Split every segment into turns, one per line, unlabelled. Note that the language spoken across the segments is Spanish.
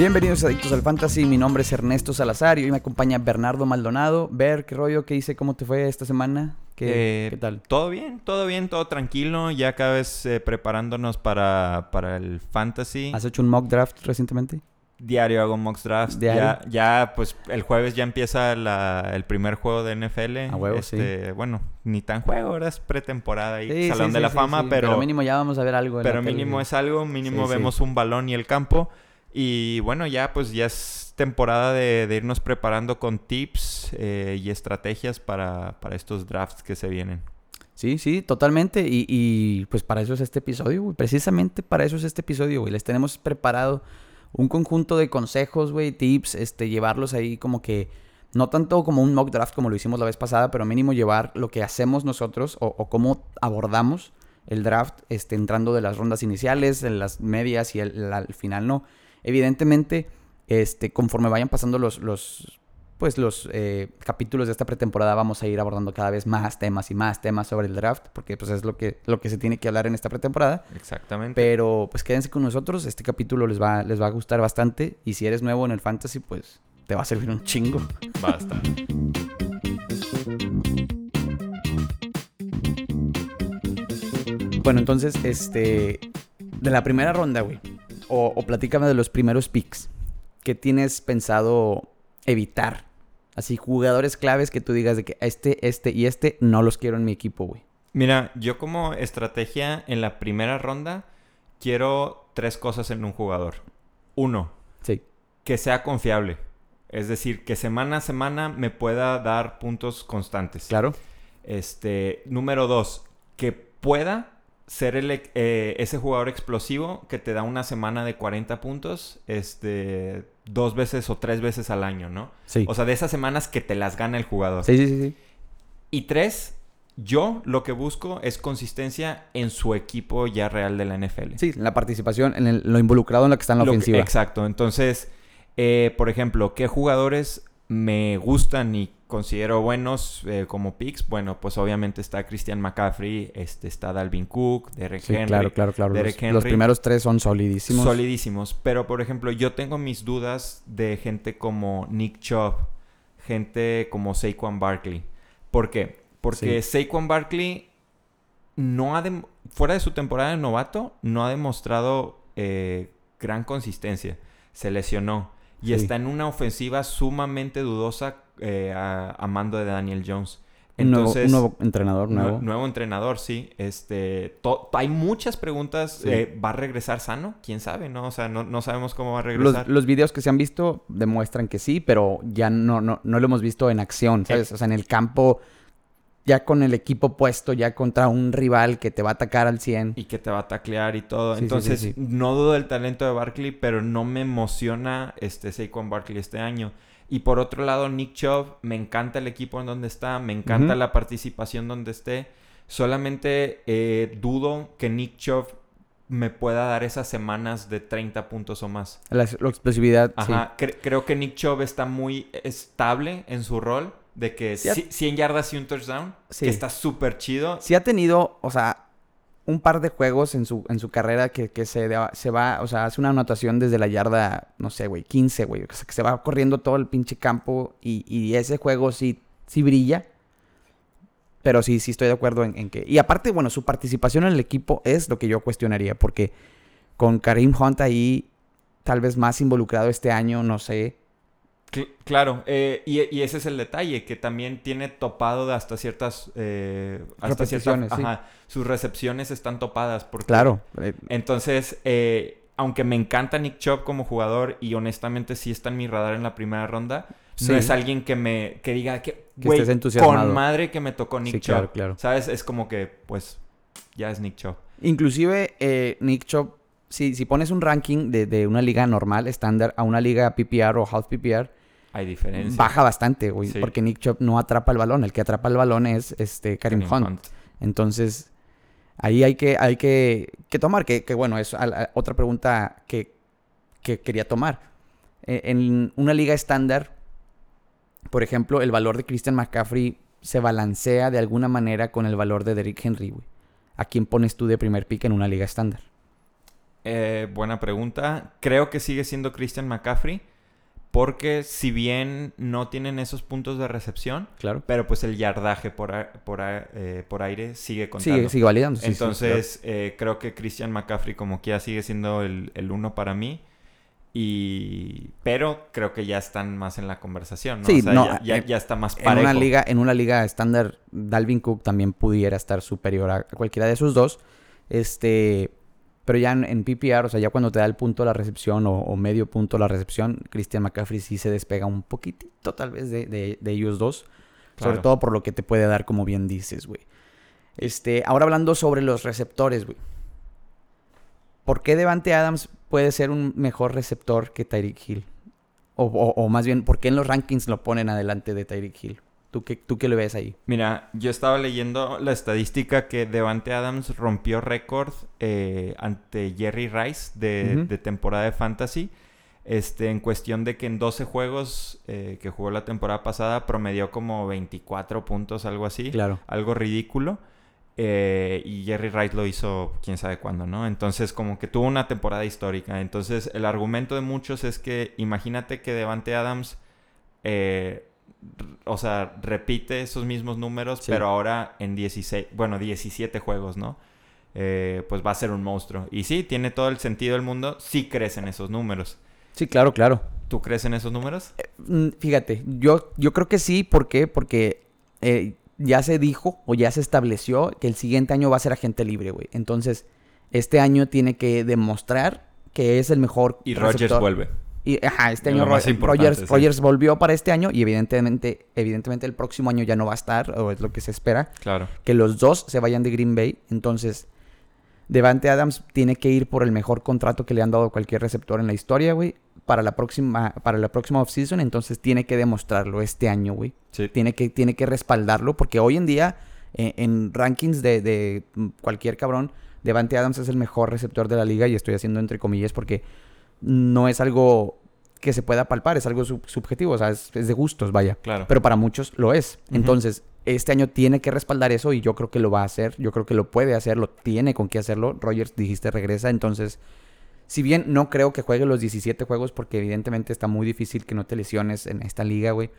Bienvenidos Adictos al Fantasy, mi nombre es Ernesto Salazar y hoy me acompaña Bernardo Maldonado. Ver, ¿qué rollo? ¿Qué hice? ¿Cómo te fue esta semana? ¿Qué,
Eh,
qué tal?
Todo bien, todo bien, todo tranquilo. Ya cada vez eh, preparándonos para, para el fantasy.
¿Has hecho un mock draft recientemente?
Diario hago mock drafts.
Diario.
Ya, ya, pues el jueves ya empieza la- el primer juego de NFL.
A huevo,
Este, Bueno, ni tan juego, ahora es pretemporada y
Sí,
Salón
sí,
de la Fama,
sí.
pero,
mínimo ya vamos a ver algo.
pero mínimo es algo, mínimo vemos un balón y el campo. Y bueno, ya pues ya es temporada de, irnos preparando con tips eh, y estrategias para, para estos drafts que se vienen.
Sí, sí, totalmente. Y, y, pues para eso es este episodio. Precisamente para eso es este episodio, güey. Les tenemos preparado un conjunto de consejos, güey, tips, este, llevarlos ahí como que, no tanto como un mock draft como lo hicimos la vez pasada, pero mínimo llevar lo que hacemos nosotros o, cómo abordamos el draft, este, entrando de las rondas iniciales, en las medias y el, el- al final no. Evidentemente, este, conforme vayan pasando los, los pues los eh, capítulos de esta pretemporada vamos a ir abordando cada vez más temas y más temas sobre el draft, porque pues es lo que, lo que se tiene que hablar en esta pretemporada.
Exactamente.
Pero pues quédense con nosotros, este capítulo les va, les va a gustar bastante y si eres nuevo en el fantasy, pues te va a servir un chingo.
Basta.
Bueno, entonces, este, de la primera ronda, güey, o, o platícame de los primeros picks que tienes pensado evitar. Así, jugadores claves que tú digas de que este, este y este no los quiero en mi equipo, güey.
Mira, yo como estrategia en la primera ronda quiero tres cosas en un jugador. Uno,
Sí.
que sea confiable. Es decir, que semana a semana me pueda dar puntos constantes.
Claro.
Este, número dos, que pueda ser el, eh, ese jugador explosivo que te da una semana de 40 puntos, este, dos veces o tres veces al año, ¿no?
Sí.
O sea, de esas semanas que te las gana el jugador.
sí, sí, sí, sí.
Y tres, yo lo que busco es consistencia en su equipo ya real de la NFL.
Sí, la participación, en el- lo involucrado en lo que está en la
Lo que-
ofensiva.
exacto. Entonces, eh, por ejemplo, ¿qué jugadores me gustan y considero buenos eh, como picks? Bueno, pues obviamente está Christian McCaffrey, este, está Dalvin Cook, Derek
Sí,
Henry.
claro, claro, claro. Los,
Derek
los
Henry.
primeros tres son solidísimos.
Solidísimos. Pero, por ejemplo, yo tengo mis dudas de gente como Nick Chubb, gente como Saquon Barkley. ¿Por qué? Porque Saquon Barkley no ha dem- fuera de su temporada de novato, no ha demostrado eh, gran consistencia. Se lesionó. Y
Sí.
está en una ofensiva sumamente dudosa eh, a, a mando de Daniel Jones.
un, nuevo,
Entonces,
un nuevo entrenador,
Nue-
nuevo.
nuevo entrenador, sí. Este, hay muchas preguntas.
Sí.
eh, ¿Va a regresar sano? ¿Quién sabe? No, o sea, no, no sabemos cómo va a
Los,
regresar.
los videos que se han visto demuestran que sí, pero ya no, no, no lo hemos visto en acción, ¿sabes?
Eh.
O sea, en el campo, ya con el equipo puesto, ya contra un rival que te va a atacar al 100.
Y que te va a taclear y todo.
Sí, sí,
Entonces,
sí, sí.
no dudo del talento de Barkley, pero no me emociona este Saquon Barkley este año. Y por otro lado, Nick Chubb, me encanta el equipo en donde está, me encanta la participación donde esté. Solamente eh, dudo que Nick Chubb me pueda dar esas semanas de 30 puntos o más.
La, la explosividad, sí.
Ajá, cre- creo que Nick Chubb está muy estable en su rol de que
Sí, ha-
ci- 100 yardas y un touchdown,
Sí.
que está súper chido.
Sí ha tenido, o sea, un par de juegos en su, en su carrera que, que se, se va, o sea, hace una anotación desde la yarda, no sé, güey, 15, güey. O sea, que se va corriendo todo el pinche campo y, y ese juego sí, sí brilla. Pero sí, sí estoy de acuerdo en, en que... Y aparte, bueno, su participación en el equipo es lo que yo cuestionaría, porque con Karim Hunt ahí, tal vez más involucrado este año, no sé.
Cl- claro, eh, y, y ese es el detalle, que también tiene topado de hasta ciertas... eh, hasta cierta-
Repeticiones, sí.
ajá, sus recepciones están topadas. Porque,
Claro. eh,
Entonces, eh, aunque me encanta Nick Chubb como jugador y honestamente sí está en mi radar en la primera ronda,
Sí.
no es alguien que me que diga que,
estés entusiasmado.
con madre que me tocó Nick
Sí,
Chubb.
claro, claro.
¿Sabes? Es como que, pues, ya es Nick Chubb.
Inclusive, eh, Nick Chubb, si, si pones un ranking de, de una liga normal, estándar, a una liga PPR o half PPR,
Hay diferencia.
baja bastante, güey.
Sí.
Porque Nick Chubb no atrapa el balón. El que atrapa el balón es este Karim,
Kareem
Hunt. Entonces, ahí hay que, hay que, que tomar, que, que bueno, es a- otra pregunta que, que quería tomar. Eh, en una liga estándar, por ejemplo, el valor de Christian McCaffrey se balancea de alguna manera con el valor de Derrick Henry, güey. ¿A quién pones tú de primer pick en una liga estándar?
Eh, buena pregunta. Creo que sigue siendo Christian McCaffrey. Porque si bien no tienen esos puntos de recepción,
claro.
pero pues el yardaje por, por, eh, por aire sigue contando.
Sigue, sigue validando.
Entonces, eh, creo que Christian McCaffrey como que ya sigue siendo el, el uno para mí. Y... Pero creo que ya están más en la conversación, ¿no?
Sí,
ya, ya, está más parejo.
En una liga, en una liga estándar, Dalvin Cook también pudiera estar superior a cualquiera de esos dos. Este... Pero ya en, PPR, o sea, ya cuando te da el punto la recepción o, medio punto la recepción, Christian McCaffrey sí se despega un poquitito tal vez de, de, ellos dos. Sobre todo por lo que te puede dar, como bien dices, güey. Este, ahora hablando sobre los receptores, güey. ¿Por qué Devante Adams puede ser un mejor receptor que Tyreek Hill? O, o, más bien, ¿por qué en los rankings lo ponen adelante de Tyreek Hill? ¿Tú qué, ¿Tú qué le ves ahí?
Mira, yo estaba leyendo la estadística que Devante Adams rompió récord eh, ante Jerry Rice de, temporada de Fantasy. Este, en cuestión de que en 12 juegos eh, que jugó la temporada pasada promedió como 24 puntos, algo así.
Claro.
Algo ridículo. Eh, y Jerry Rice lo hizo quién sabe cuándo, ¿no? Entonces, como que tuvo una temporada histórica. Entonces, el argumento de muchos es que imagínate que Devante Adams o sea, repite esos mismos números, pero ahora en 16, bueno, 17 juegos, ¿no? Eh, pues va a ser un monstruo. Y sí, tiene todo el sentido del mundo, sí crecen esos números.
Sí, claro, claro.
¿Tú crees en esos números?
Eh, mm, fíjate, yo, yo creo que sí, ¿por qué? Porque eh, ya se dijo o ya se estableció que el siguiente año va a ser agente libre, güey. Entonces, este año tiene que demostrar que es el mejor.
Y Rogers vuelve.
Y ajá, este año Rogers, volvió para este año y evidentemente, evidentemente el próximo año ya no va a estar, o es lo que se espera.
Claro.
Que los dos se vayan de Green Bay. Entonces, Devante Adams tiene que ir por el mejor contrato que le han dado cualquier receptor en la historia, güey. Para la próxima, para la próxima offseason. Entonces tiene que demostrarlo este año, güey.
Sí.
Tiene que, tiene que respaldarlo. Porque hoy en día, eh, en rankings de, de cualquier cabrón, Devante Adams es el mejor receptor de la liga. Y estoy haciendo entre comillas porque no es algo que se pueda palpar, es algo subjetivo, o sea, es, de gustos, vaya.
Claro.
Pero para muchos lo es. Entonces, este año tiene que respaldar eso y yo creo que lo va a hacer, yo creo que lo puede hacer, lo tiene con qué hacerlo. Rogers, dijiste, regresa, entonces, si bien no creo que juegue los 17 juegos, porque evidentemente está muy difícil que no te lesiones en esta liga, güey.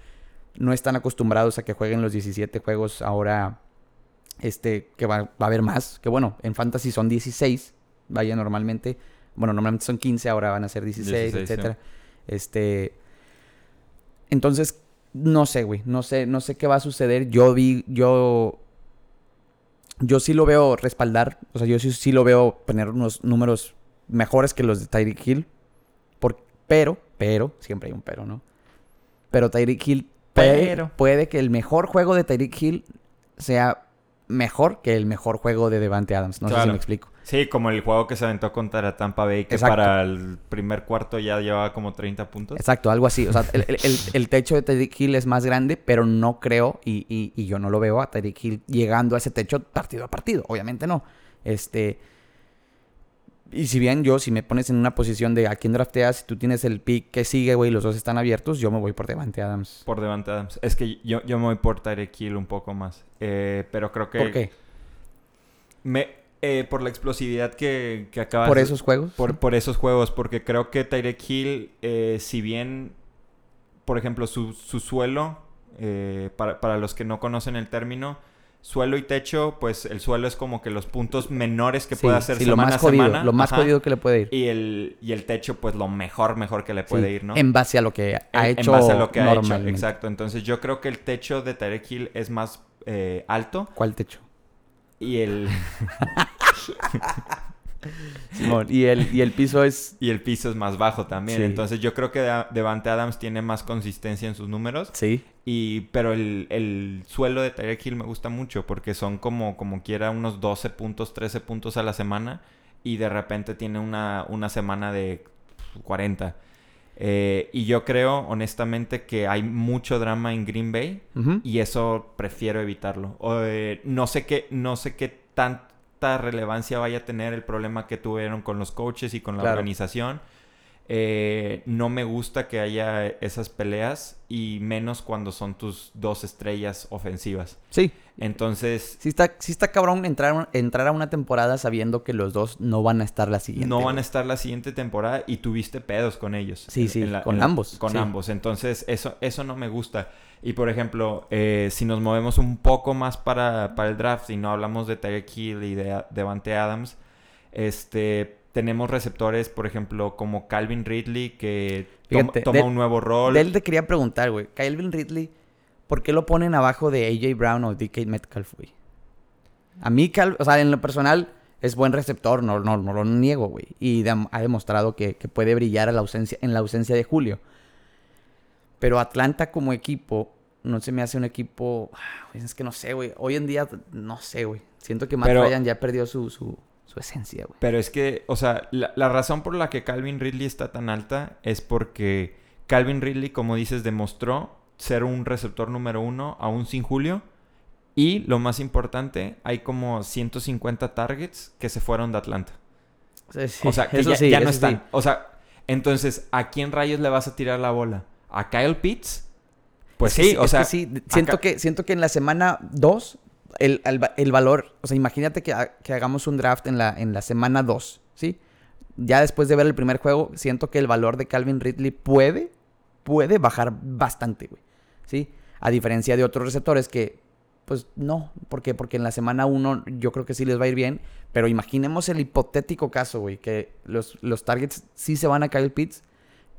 No están acostumbrados a que jueguen los 17 juegos ahora, este, que va, va a haber más, que bueno, en Fantasy son 16, vaya, normalmente bueno, normalmente son 15, ahora van a ser 16, etcétera. Este. Entonces, no sé, güey. No sé, no sé qué va a suceder. Yo vi, yo. Yo sí lo veo respaldar. O sea, yo sí, sí lo veo poner unos números mejores que los de Tyreek Hill. Por, pero, pero, siempre hay un pero, ¿no? Pero Tyreek Hill puede, puede que el mejor juego de Tyreek Hill sea mejor que el mejor juego de Devante Adams. No sé si me explico.
Sí, como el juego que se aventó contra Tampa Bay, que para el primer cuarto ya llevaba como 30 puntos.
Exacto, algo así. O sea, el, techo de Tyreek Hill es más grande, pero no creo, y, y, yo no lo veo a Tyreek Hill llegando a ese techo partido a partido. Obviamente no. Este. Y si bien yo, si me pones en una posición de a quién drafteas, si tú tienes el pick que sigue, güey, los dos están abiertos, yo me voy por Devante Adams.
Por Devante Adams. Es que yo, yo me voy por Tyreek Hill un poco más. Eh, pero creo que...
¿Por qué?
Me, eh, por la explosividad que, que acabas...
¿Por esos juegos?
Por, por esos juegos, porque creo que Tyreek Hill, eh, si bien, por ejemplo, su, su suelo, eh, para, para, los que no conocen el término, suelo y techo, pues el suelo es como que los puntos menores que puede hacer semana lo más a semana.
Lo más jodido que le puede ir.
Y el, y el techo, pues lo mejor, mejor que le puede ir, ¿no?
En base a lo que ha hecho.
En base a lo que ha hecho, exacto. Entonces yo creo que el techo de Tyreek Hill es más alto.
¿Cuál techo?
Y el.
y el, y el piso es.
Y el piso es más bajo también. Entonces yo creo que Devante Adams tiene más consistencia en sus números.
Sí.
Y, pero el, suelo de Tyreek Hill me gusta mucho porque son como, como quiera unos 12 puntos, 13 puntos a la semana. Y de repente tiene una, una semana de 40. Eh, y yo creo, honestamente, que hay mucho drama en Green Bay y eso prefiero evitarlo. Eh, no sé qué, no sé qué tanta relevancia vaya a tener el problema que tuvieron con los coaches y con la organización. Eh, no me gusta que haya esas peleas y menos cuando son tus dos estrellas ofensivas.
Sí.
Entonces...
Sí está, sí está cabrón entrar, entrar a una temporada sabiendo que los dos no van a estar la siguiente.
No van a estar la siguiente temporada y tuviste pedos con ellos.
Sí,
En-
sí,
en la-
con
en la-
ambos,
Con
sí.
ambos. Entonces, eso, eso no me gusta. Y por ejemplo, eh, si nos movemos un poco más para, para el draft y no hablamos de Tyreek Hill y de Devante Adams, este, tenemos receptores, por ejemplo, como Calvin Ridley, que toma,
Fíjate,
toma
de-
un nuevo rol.
De él te quería preguntar, güey. Calvin Ridley, ¿por qué lo ponen abajo de AJ Brown o DK Metcalf, güey? A mí, Cal- o sea, en lo personal, es buen receptor, no, no, no lo niego, güey. Y ha demostrado que, que puede brillar a la ausencia, en la ausencia de Julio. Pero Atlanta como equipo, no se me hace un equipo... ah, Es que no sé, güey. Hoy en día, no sé, güey. Siento que Matt
Pero-
Ryan ya perdió su, su, su esencia, güey.
Pero es que, o sea, la, la razón por la que Calvin Ridley está tan alta es porque Calvin Ridley, como dices, demostró ser un receptor número uno aún sin Julio. Y lo más importante, hay como 150 targets que se fueron de Atlanta.
Sí, sí,
o sea, que
eso
ya,
sí,
ya no
eso
están. O sea, entonces, ¿a quién rayos le vas a tirar la bola? ¿A Kyle Pitts? Pues
Es que
sí, o sea,
que sí, siento,
acá-
que, siento que en la semana 2, el, el va- el valor, o sea, imagínate que, que hagamos un draft en la, en la semana 2, ¿sí? Ya después de ver el primer juego, siento que el valor de Calvin Ridley puede, puede bajar bastante, güey, ¿sí? A diferencia de otros receptores que, pues no, ¿por qué? Porque en la semana 1 yo creo que sí les va a ir bien, pero imaginemos el hipotético caso, güey, que los, los targets sí se van a Kyle Pitts.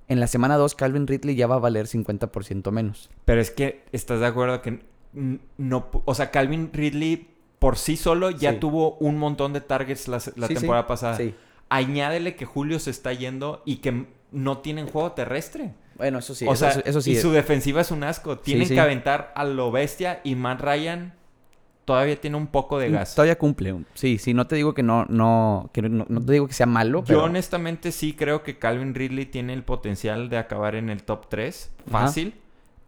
En la semana 2, Calvin Ridley ya va a valer 50% menos.
Pero es que estás de acuerdo que no, o sea, Calvin Ridley por sí solo ya
Sí.
tuvo un montón de targets la, la
Sí, sí.
temporada pasada.
Sí.
Añádele que Julio se está yendo y que no tienen juego terrestre.
Bueno, eso sí.
o
eso,
sea,
eso sí.
y su defensiva es un asco. Tienen que aventar a lo bestia y Matt Ryan todavía tiene un poco de gas.
Mm, Todavía cumple. Sí, sí, no te digo que no, no, que no, no te digo que sea malo,
Yo honestamente sí creo que Calvin Ridley tiene el potencial de acabar en el top 3.
Ajá.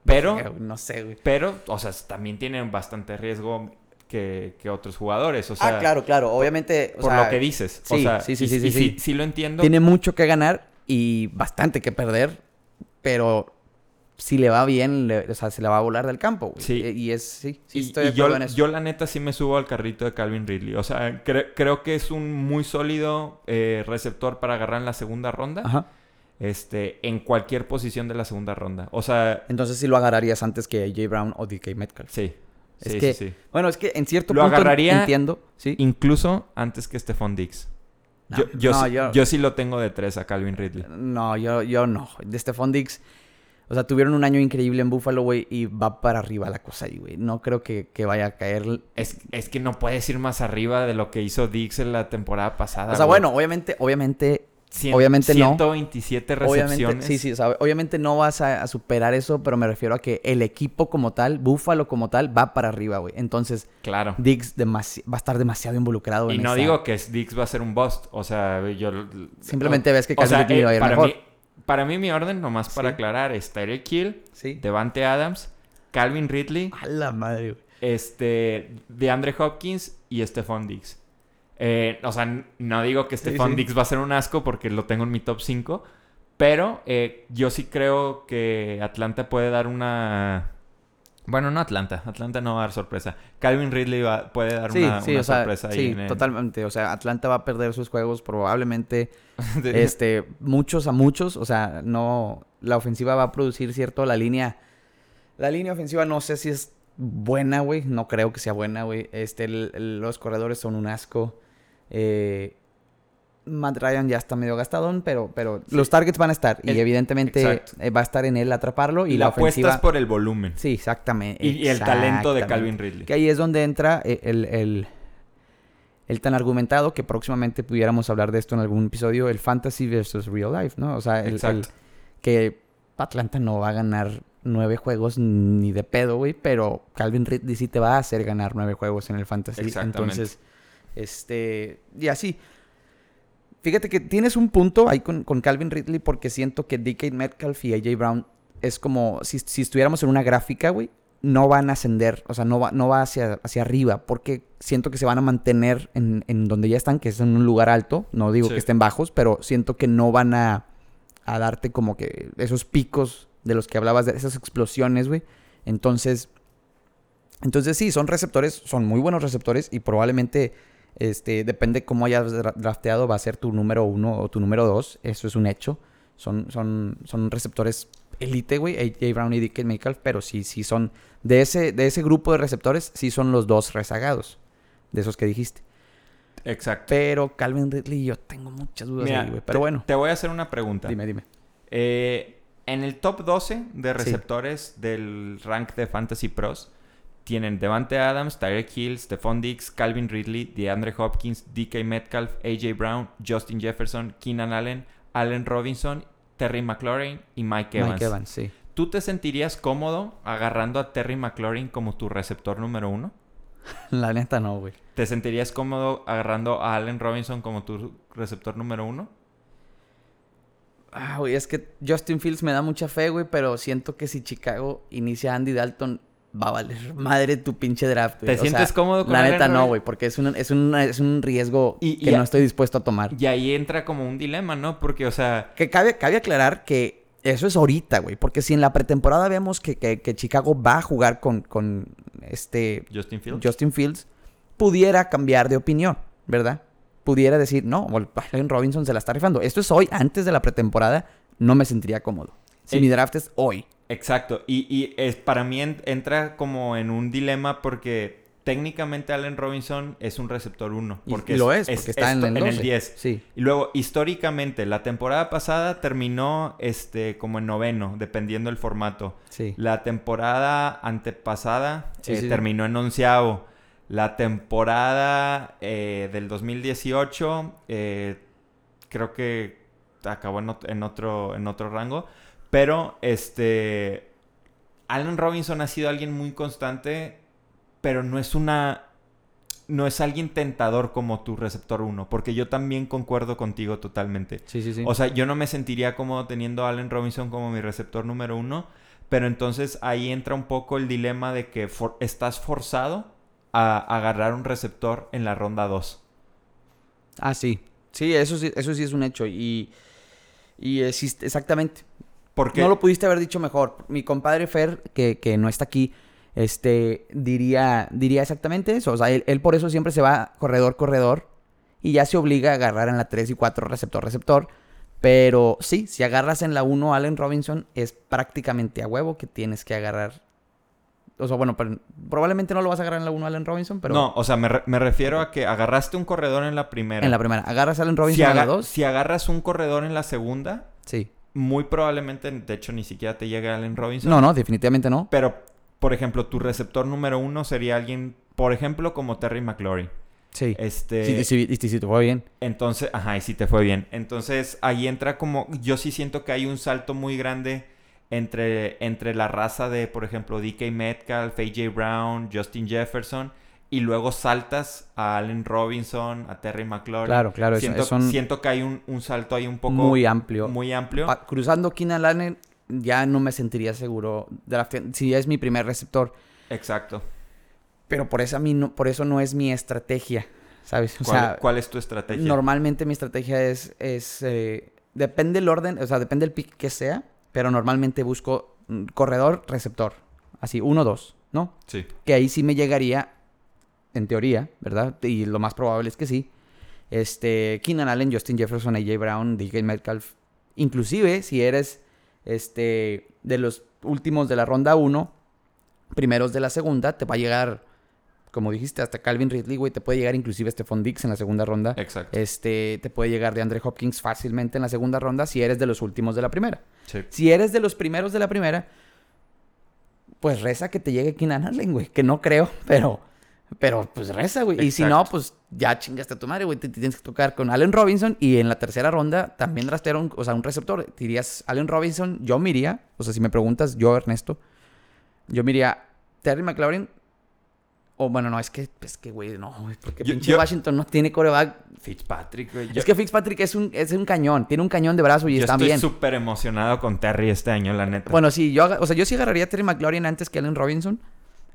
Pero
No sé, güey.
Pero, o sea, también tienen bastante riesgo que, que otros jugadores. O sea,
ah, claro, claro. Obviamente, o
por
sea,
lo que dices. o
sí,
sea,
sí, sí,
y-
sí,
y
sí, sí.
lo entiendo.
tiene mucho que ganar y bastante que perder, pero si le va bien, le- o sea, se le va a volar del campo, güey.
Sí.
Y, y es, sí, sí estoy de acuerdo
yo,
en eso.
yo la neta sí me subo al carrito de Calvin Ridley. O sea, cre- creo que es un muy sólido eh, receptor para agarrar en la segunda ronda.
Ajá.
Este, en cualquier posición de la segunda ronda. O sea,
Entonces sí lo agarrarías antes que AJ Brown o DK Metcalf.
sí.
Es
sí,
que-
sí, sí.
Bueno, es que en cierto
Lo
punto
agarraría
entiendo, ¿sí?
Incluso antes que Stephon Diggs.
No,
yo, yo,
no, yo-
yo sí lo tengo de tres a Calvin Ridley.
No, yo, yo no. De Stephon Diggs. O sea, tuvieron un año increíble en Buffalo, güey, y va para arriba la cosa ahí, güey. No creo que, que vaya a caer.
Es, es que no puedes ir más arriba de lo que hizo Diggs en la temporada pasada.
O sea, bueno, obviamente, obviamente,
Cien-
obviamente no.
127 recepciones.
obviamente, sí, sí, o sea, obviamente no vas a, a superar eso, pero me refiero a que el equipo como tal, Buffalo como tal, va para arriba, güey. Entonces,
Claro.
Demasi- va a estar demasiado involucrado
Y
en
no digo que Diggs va a ser un bust. O sea, yo...
Simplemente ves que
o sea,
Calvin Ridley
eh,
va a ir
para
mejor.
mí, para mí mi orden, nomás para
Sí.
aclarar, es Tyreek Hill,
Sí.
Devante Adams, Calvin Ridley,
A la madre, güey.
este, DeAndre Hopkins y Stephon Diggs. Eh, o sea, no digo que
Sí,
Stephon
sí.
Diggs va a ser un asco porque lo tengo en mi top 5. Pero eh, yo sí creo que Atlanta puede dar una... Bueno, no Atlanta. Atlanta no va a dar sorpresa. Calvin Ridley va- puede dar
Sí,
una,
sí,
una
o sea,
sorpresa ahí.
sí,
en el-
totalmente. O sea, Atlanta va a perder sus juegos probablemente este, muchos a muchos, o sea, no, la ofensiva va a producir cierto, la línea, la línea ofensiva no sé si es buena, güey, no creo que sea buena, güey, este, el- el- los corredores son un asco, eh, Matt Ryan ya está medio gastadón, pero, pero
Sí.
los targets van a estar y evidentemente
exacto.
eh, va a estar en él atraparlo y, la
la apuesta es
ofensiva...
por el volumen.
Sí, exactamente.
Y, y el talento de. Calvin Ridley.
Que ahí es donde entra eh, el, el- el tan argumentado que próximamente pudiéramos hablar de esto en algún episodio, el fantasy versus real life, ¿no? O sea, el, el-
Exacto.
que Atlanta no va a ganar nueve juegos ni de pedo, güey, pero Calvin Ridley sí te va a hacer ganar nueve juegos en el fantasy.
Exactamente.
Entonces, este, y así. Fíjate que tienes un punto ahí con, con Calvin Ridley porque siento que DK Metcalf y AJ Brown es como si, si estuviéramos en una gráfica, güey, no van a ascender, o sea, no va, no va hacia, hacia arriba porque siento que se van a mantener en, en donde ya están, que es en un lugar alto, no digo
Sí.
que estén bajos, pero siento que no van a, a darte como que esos picos de los que hablabas, de esas explosiones, güey. Entonces, entonces sí, son receptores, son muy buenos receptores y probablemente, este, depende cómo hayas drafteado, va a ser tu número uno o tu número dos. Eso es un hecho. Son, son, son receptores elite, güey, AJ Brown y DK Metcalf, pero sí, sí son, de ese, de ese grupo de receptores, sí son los dos rezagados, de esos que dijiste.
Exacto.
Pero Calvin Ridley, yo tengo muchas dudas ahí, güey. Pero bueno.
Te voy a hacer una pregunta.
Dime, dime.
Eh, en el top 12 de receptores del rank de Fantasy Pros, tienen Devante Adams, Tyreek Hill, Stephon Diggs, Calvin Ridley, DeAndre Hopkins, DK Metcalf, AJ Brown, Justin Jefferson, Keenan Allen, Allen Robinson, Terry McLaurin y Mike Evans.
Mike Evans, sí.
¿Tú te sentirías cómodo agarrando a Terry McLaurin como tu receptor número uno?
La neta no, güey.
¿Te sentirías cómodo agarrando a Allen Robinson como tu receptor número uno?
Ah, güey, es que Justin Fields me da mucha fe, güey, pero siento que si Chicago inicia Andy Dalton, va a valer madre tu pinche draft.
¿Te sientes cómodo
con La neta no, güey, porque es un, es es un riesgo que no estoy dispuesto a tomar.
Y ahí entra como un dilema, ¿no? Porque, o sea...
Que cabe, cabe aclarar que eso es ahorita, güey, porque si en la pretemporada vemos que, que, Chicago va a jugar con, con este...
Justin Fields.
Justin Fields, pudiera cambiar de opinión, ¿verdad? Pudiera decir, no, Allen Robinson se la está rifando. Esto es hoy, antes de la pretemporada, no me sentiría cómodo. Si mi draft es hoy.
Exacto. Y, y es, para mí entra como en un dilema porque técnicamente Allen Robinson es un receptor 1.
Porque lo es, porque está en,
el, 10.
Sí.
Y luego, históricamente, la temporada pasada terminó este, como en noveno, dependiendo del formato.
Sí.
La temporada antepasada eh, terminó en onceavo. La temporada eh, del 2018 eh, creo que acabó en, en, otro, en otro rango. Pero, este. Allen Robinson ha sido alguien muy constante, pero no es una. No es alguien tentador como tu receptor 1, porque yo también concuerdo contigo totalmente.
Sí, sí, sí.
O sea, yo no me sentiría cómodo teniendo a Allen Robinson como mi receptor número uno, pero entonces ahí entra un poco el dilema de que estás forzado a agarrar un receptor en la ronda 2.
Ah, sí. Sí, eso sí, eso sí es un hecho. Y, y exactamente. No lo pudiste haber dicho mejor. Mi compadre Fer, que, que no está aquí, este, diría, diría exactamente eso. O sea, él, por eso siempre se va corredor, corredor. Y ya se obliga a agarrar en la 3 y 4 receptor, receptor. Pero sí, si agarras en la 1 Allen Robinson, es prácticamente a huevo que tienes que agarrar. O sea, bueno, probablemente no lo vas a agarrar en la 1 Allen Robinson, pero.
No, o sea, me, me, refiero a que agarraste un corredor en la primera.
En la primera. Agarras a Allen Robinson en la 2.
Si agarras un corredor en la segunda.
Sí
muy probablemente, de hecho, ni siquiera te llegue Allen Robinson.
No, no, definitivamente no.
Pero, por ejemplo, tu receptor número uno sería alguien, por ejemplo, como Terry McLaurin.
Sí.
Este...
Sí, sí, sí, sí, te fue bien.
Entonces, ajá, y sí te fue bien. Entonces, ahí entra como, yo sí siento que hay un salto muy grande entre, entre la raza de, por ejemplo, DK Metcalf, AJ Brown, Justin Jefferson y luego saltas a Allen Robinson, a Terry McLaurin.
Claro, claro.
Siento, siento que hay un, salto ahí un poco...
Muy amplio.
Muy amplio.
cruzando Keenan Allen ya no me sentiría seguro si es mi primer receptor.
Exacto.
Pero por eso, a mí no, por eso no es mi estrategia, ¿sabes?
O ¿Cuál, sea, ¿Cuál es tu estrategia?
Normalmente mi estrategia es... es eh, depende el orden, o sea, depende el pick que sea, pero normalmente busco mm, corredor, receptor. Así, uno, dos, ¿no?
Sí.
Que ahí sí me llegaría en teoría, ¿verdad? Y lo más probable es que sí. Este, Keenan Allen, Justin Jefferson, AJ Brown, DK Metcalf. Inclusive, si eres este, de los últimos de la ronda 1, primeros de la segunda, te va a llegar, como dijiste, hasta Calvin Ridley, güey, te puede llegar inclusive Stephon Dix en la segunda ronda.
Exacto.
Este, te puede llegar de Andre Hopkins fácilmente en la segunda ronda si eres de los últimos de la primera.
Sí.
Si eres de los primeros de la primera, pues reza que te llegue Keenan Allen, güey, que no creo, pero pero pues reza, güey. Y si no, pues ya chingaste a tu madre, güey. Te, tienes que tocar con Allen Robinson. Y en la tercera ronda también rastearon, o sea, un receptor. Te dirías Allen Robinson, yo miría. O sea, si me preguntas, yo, Ernesto, yo miría Terry McLaurin. O bueno, no, es que, es que, güey, no, porque pinche Washington no tiene coreback.
Fitzpatrick, güey.
Es que Fitzpatrick es un, es un cañón, tiene un cañón de brazo y está bien. Yo
estoy súper emocionado con Terry este año, la neta.
Bueno, sí, yo, o sea, yo sí agarraría a Terry McLaurin antes que Allen Robinson.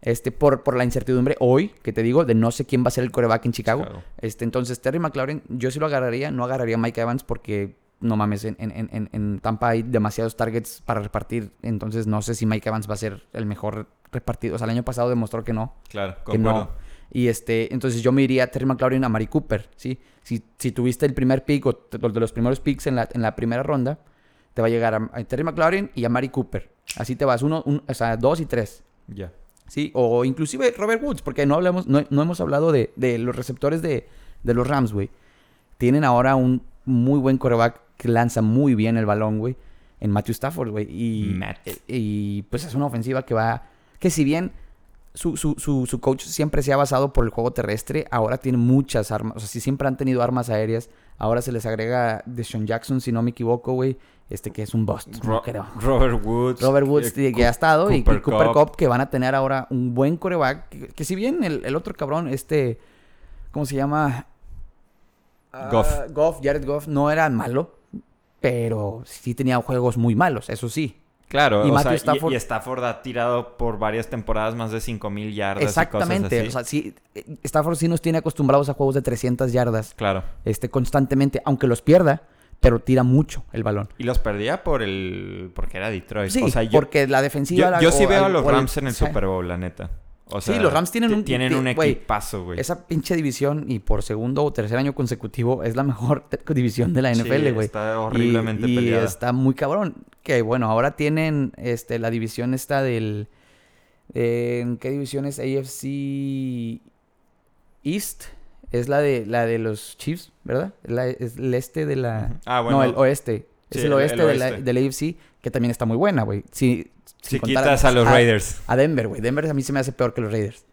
Este, por, por la incertidumbre hoy, que te digo, de no sé quién va a ser el coreback en Chicago. Este, entonces, Terry McLaurin, yo sí lo agarraría, no agarraría a Mike Evans porque no mames, en, en, en, en Tampa hay demasiados targets para repartir. Entonces no sé si Mike Evans va a ser el mejor repartido. O sea, el año pasado demostró que no.
Claro,
que no. Y este, entonces yo me iría a Terry McLaurin a Mari Cooper, ¿sí? Si, si tuviste el primer pick o de los primeros picks en la, en la primera ronda, te va a llegar a, Terry McLaurin y a Mari Cooper. Así te vas, uno, o sea, dos y tres.
Ya.
Sí, o inclusive Robert Woods, porque no hablamos, no, no hemos hablado de, de, los receptores de, de los Rams, güey. Tienen ahora un muy buen coreback que lanza muy bien el balón, güey, en Matthew Stafford, güey. Y, y pues es una ofensiva que va, que si bien su, su, su, su, coach siempre se ha basado por el juego terrestre, ahora tiene muchas armas, o sea, si siempre han tenido armas aéreas, ahora se les agrega Deshaun Jackson, si no me equivoco, güey, este que es un bust,
Robert Woods.
Robert Woods, que, ha estado, y, Cooper Cup, que van a tener ahora un buen coreback, que, si bien el, el, otro cabrón, este, ¿cómo se llama?
Goff.
Ah, Goff, Jared Goff, no era malo, pero sí tenía juegos muy malos, eso sí.
Claro, y, Stafford... Y, Stafford ha tirado por varias temporadas más de 5000 yardas.
Exactamente, o sea, sí, Stafford sí nos tiene acostumbrados a juegos de 300 yardas.
Claro.
Este, constantemente, aunque los pierda, pero tira mucho el balón.
Y los perdía por el. porque era Detroit.
Sí, porque la defensiva.
Yo, yo sí veo a los Rams en el Super Bowl, la neta
sí, los Rams tienen un,
tienen un equipazo, güey.
Esa pinche división, y por segundo o tercer año consecutivo, es la mejor división de la NFL, güey.
está horriblemente
y,
peleada.
Y está muy cabrón. Que bueno, ahora tienen este, la división esta del. ¿En qué división es? AFC East. Es la de la de los Chiefs, ¿verdad? es el este de la.
Ah, bueno.
No, el oeste. es el oeste, De la, del AFC, que también está muy buena, güey. Sí,
si quitas a, los Raiders.
A Denver, güey. Denver a mí se me hace peor que los Raiders.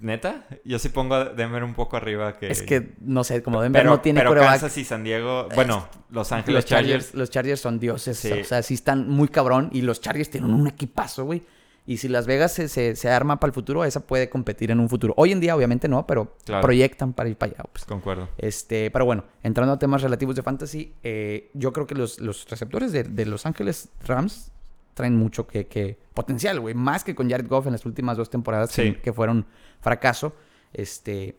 ¿Neta? Yo sí pongo a Denver un poco arriba que...
Es que, no sé, como Denver no tiene
Pero Kansas y San Diego... Bueno, Los Ángeles
los Chargers, Los Chargers son dioses. O sea, sí están muy cabrón. Y los Chargers tienen un equipazo, güey. Y si Las Vegas se, se, arma para el futuro, esa puede competir en un futuro. Hoy en día, obviamente, no, pero proyectan para ir para allá. Pues.
Concuerdo.
Este, pero bueno, entrando a temas relativos de fantasy, eh, yo creo que los, los receptores de, de Los Ángeles Rams traen mucho que, que potencial, güey. Más que con Jared Goff en las últimas dos temporadas que, fueron fracaso. Este,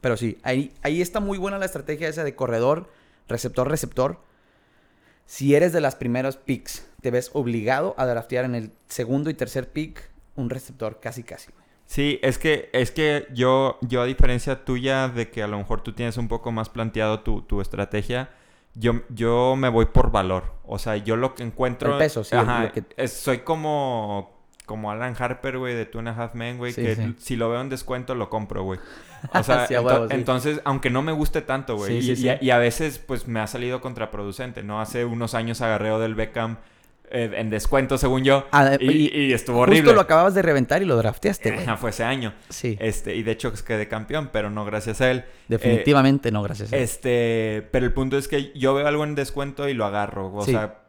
pero sí, ahí, ahí está muy buena la estrategia esa de corredor, receptor, receptor. Si eres de las primeras picks, te ves obligado a draftear en el segundo y tercer pick un receptor casi casi,
Sí, es que, es que yo, yo a diferencia tuya de que a lo mejor tú tienes un poco más planteado tu, tu estrategia, yo, yo me voy por valor. O sea, yo lo que encuentro...
El peso, sí.
Ajá, soy como, como Alan Harper, güey, de Two and a Half Men, güey, que si lo veo en descuento lo compro, güey. O sea, entonces, aunque no me guste tanto, güey. Y, y, a veces, pues, me ha salido contraproducente, ¿no? Hace unos años agarré del Beckham eh, en descuento, según yo. Ah, y, estuvo horrible. Justo
lo acababas de reventar y lo drafteaste,
güey. fue ese año.
Sí.
Este, y de hecho quedé campeón, pero no gracias a él.
Definitivamente no gracias a él.
Este, pero el punto es que yo veo algo en descuento y lo agarro. O sea,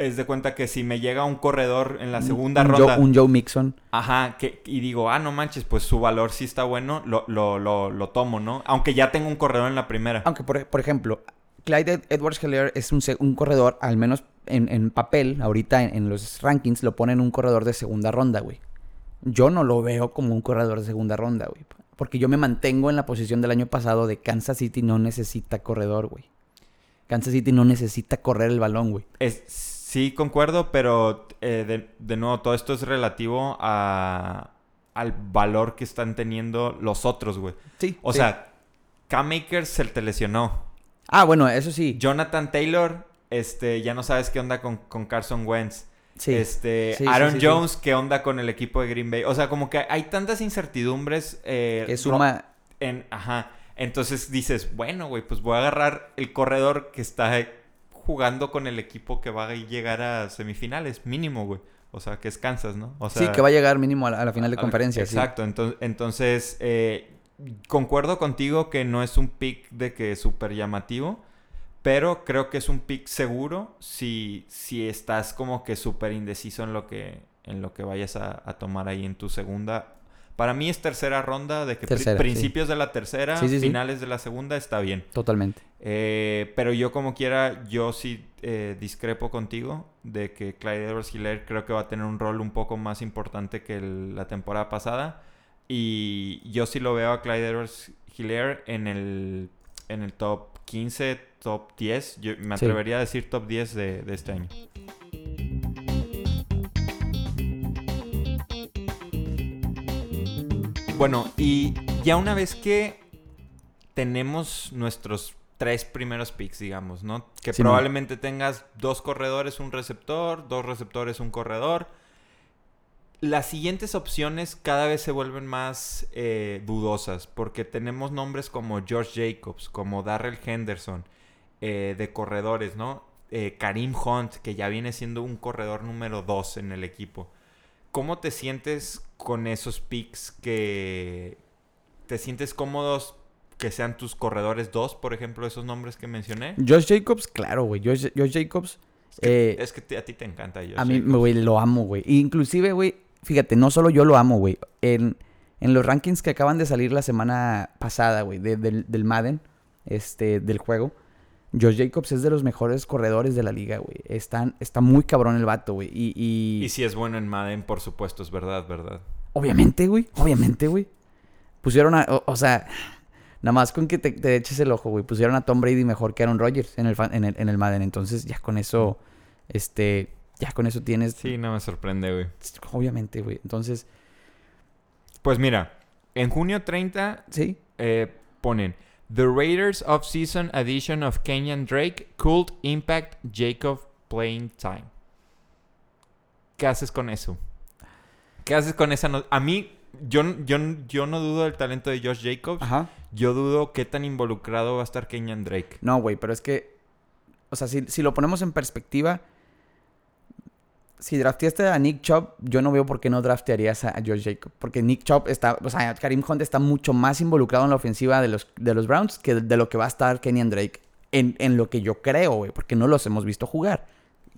es de cuenta que si me llega un corredor en la segunda ronda.
un Joe Mixon.
Ajá, que, y digo, ah, no manches, pues su valor sí está bueno, lo, lo, lo, lo tomo, ¿no? Aunque ya tengo un corredor en la primera.
Aunque, por, por ejemplo, Clyde Edwards Heller es un, un corredor, al menos en, papel, ahorita en, los rankings, lo ponen un corredor de segunda ronda, güey. Yo no lo veo como un corredor de segunda ronda, güey. Porque yo me mantengo en la posición del año pasado de Kansas City no necesita corredor, güey. Kansas City no necesita correr el balón, güey.
Sí, concuerdo, pero eh, de, nuevo, todo esto es relativo a, al valor que están teniendo los otros, güey.
Sí.
O sea, K-Makers se te lesionó.
Ah, bueno, eso sí.
Jonathan Taylor, este, ya no sabes qué onda con, con Carson Wentz. Sí. Este, Aaron Jones, ¿qué onda con el equipo de Green Bay? O sea, como que hay tantas incertidumbres. Eh,
que suma.
En, ajá. Entonces dices, bueno, güey, pues voy a agarrar el corredor que está jugando con el equipo que va a llegar a semifinales, mínimo, güey. O sea, que es Kansas, ¿no? O
sea, sí, que va a llegar mínimo a la, final de conferencia.
Exacto. Entonces, entonces eh, concuerdo contigo que no es un pick de que súper llamativo, pero creo que es un pick seguro si, si estás como que súper indeciso en lo que, en lo que vayas a, tomar ahí en tu segunda. Para mí es tercera ronda, de que principios de la tercera, finales de la segunda, está bien.
Totalmente.
Eh, pero yo como quiera, yo sí eh, discrepo contigo de que Clyde Edwards Hiller creo que va a tener un rol un poco más importante que la temporada pasada. Y yo sí lo veo a Clyde Edwards Hilaire en el en el top 15, top 10. Yo me atrevería a decir top 10 de, de este año. Bueno, y ya una vez que tenemos nuestros tres primeros picks, digamos, ¿no? Que
Sí,
probablemente tengas dos corredores, un receptor, dos receptores, un corredor. Las siguientes opciones cada vez se vuelven más eh, dudosas porque tenemos nombres como George Jacobs, como Darrell Henderson, eh, de corredores, ¿no? Eh, Karim Hunt, que ya viene siendo un corredor número 2 en el equipo. ¿Cómo te sientes con esos picks que te sientes cómodos que sean tus corredores 2, por ejemplo, esos nombres que mencioné?
Josh Jacobs, claro, güey. Josh, Josh Jacobs. eh,
es que te- a ti te encanta. Josh
a mí, güey, lo amo, güey. Inclusive, güey, fíjate, no solo yo lo amo, güey. En, en los rankings que acaban de salir la semana pasada, güey, de- del, del Madden, este, del juego, Josh Jacobs es de los mejores corredores de la liga, güey. Están, está muy cabrón el vato, güey. Y, y,
Y si es bueno en Madden, por supuesto, es verdad, verdad.
obviamente, güey, obviamente, güey. Pusieron a, o, o sea, nada más con que te, te eches el ojo, güey. Pusieron a Tom Brady mejor que Aaron Rodgers en el, en el, en el Madden. Entonces, ya con eso, este, ya con eso tienes,
Sí, no me sorprende, güey.
obviamente, güey. Entonces,
Pues mira, en junio 30
sí.
eh, ponen The Raiders Off-Season Edition of Kenyan Drake Cult Impact Jacob Playing Time. ¿Qué haces con eso? ¿Qué haces con esa? no- A mí, yo, yo, yo no dudo del talento de Josh Jacobs.
Ajá.
Yo dudo qué tan involucrado va a estar Kenyan Drake.
No, güey, pero es que, o sea, si, si lo ponemos en perspectiva, si drafteaste a Nick Chubb, yo no veo por qué no draftearías a, Josh Jacob. Porque Nick Chubb está, o sea, Karim Hunt está mucho más involucrado en la ofensiva de los, de los Browns que de, de lo que va a estar Kenyan Drake. En, en lo que yo creo, güey, porque no los hemos visto jugar.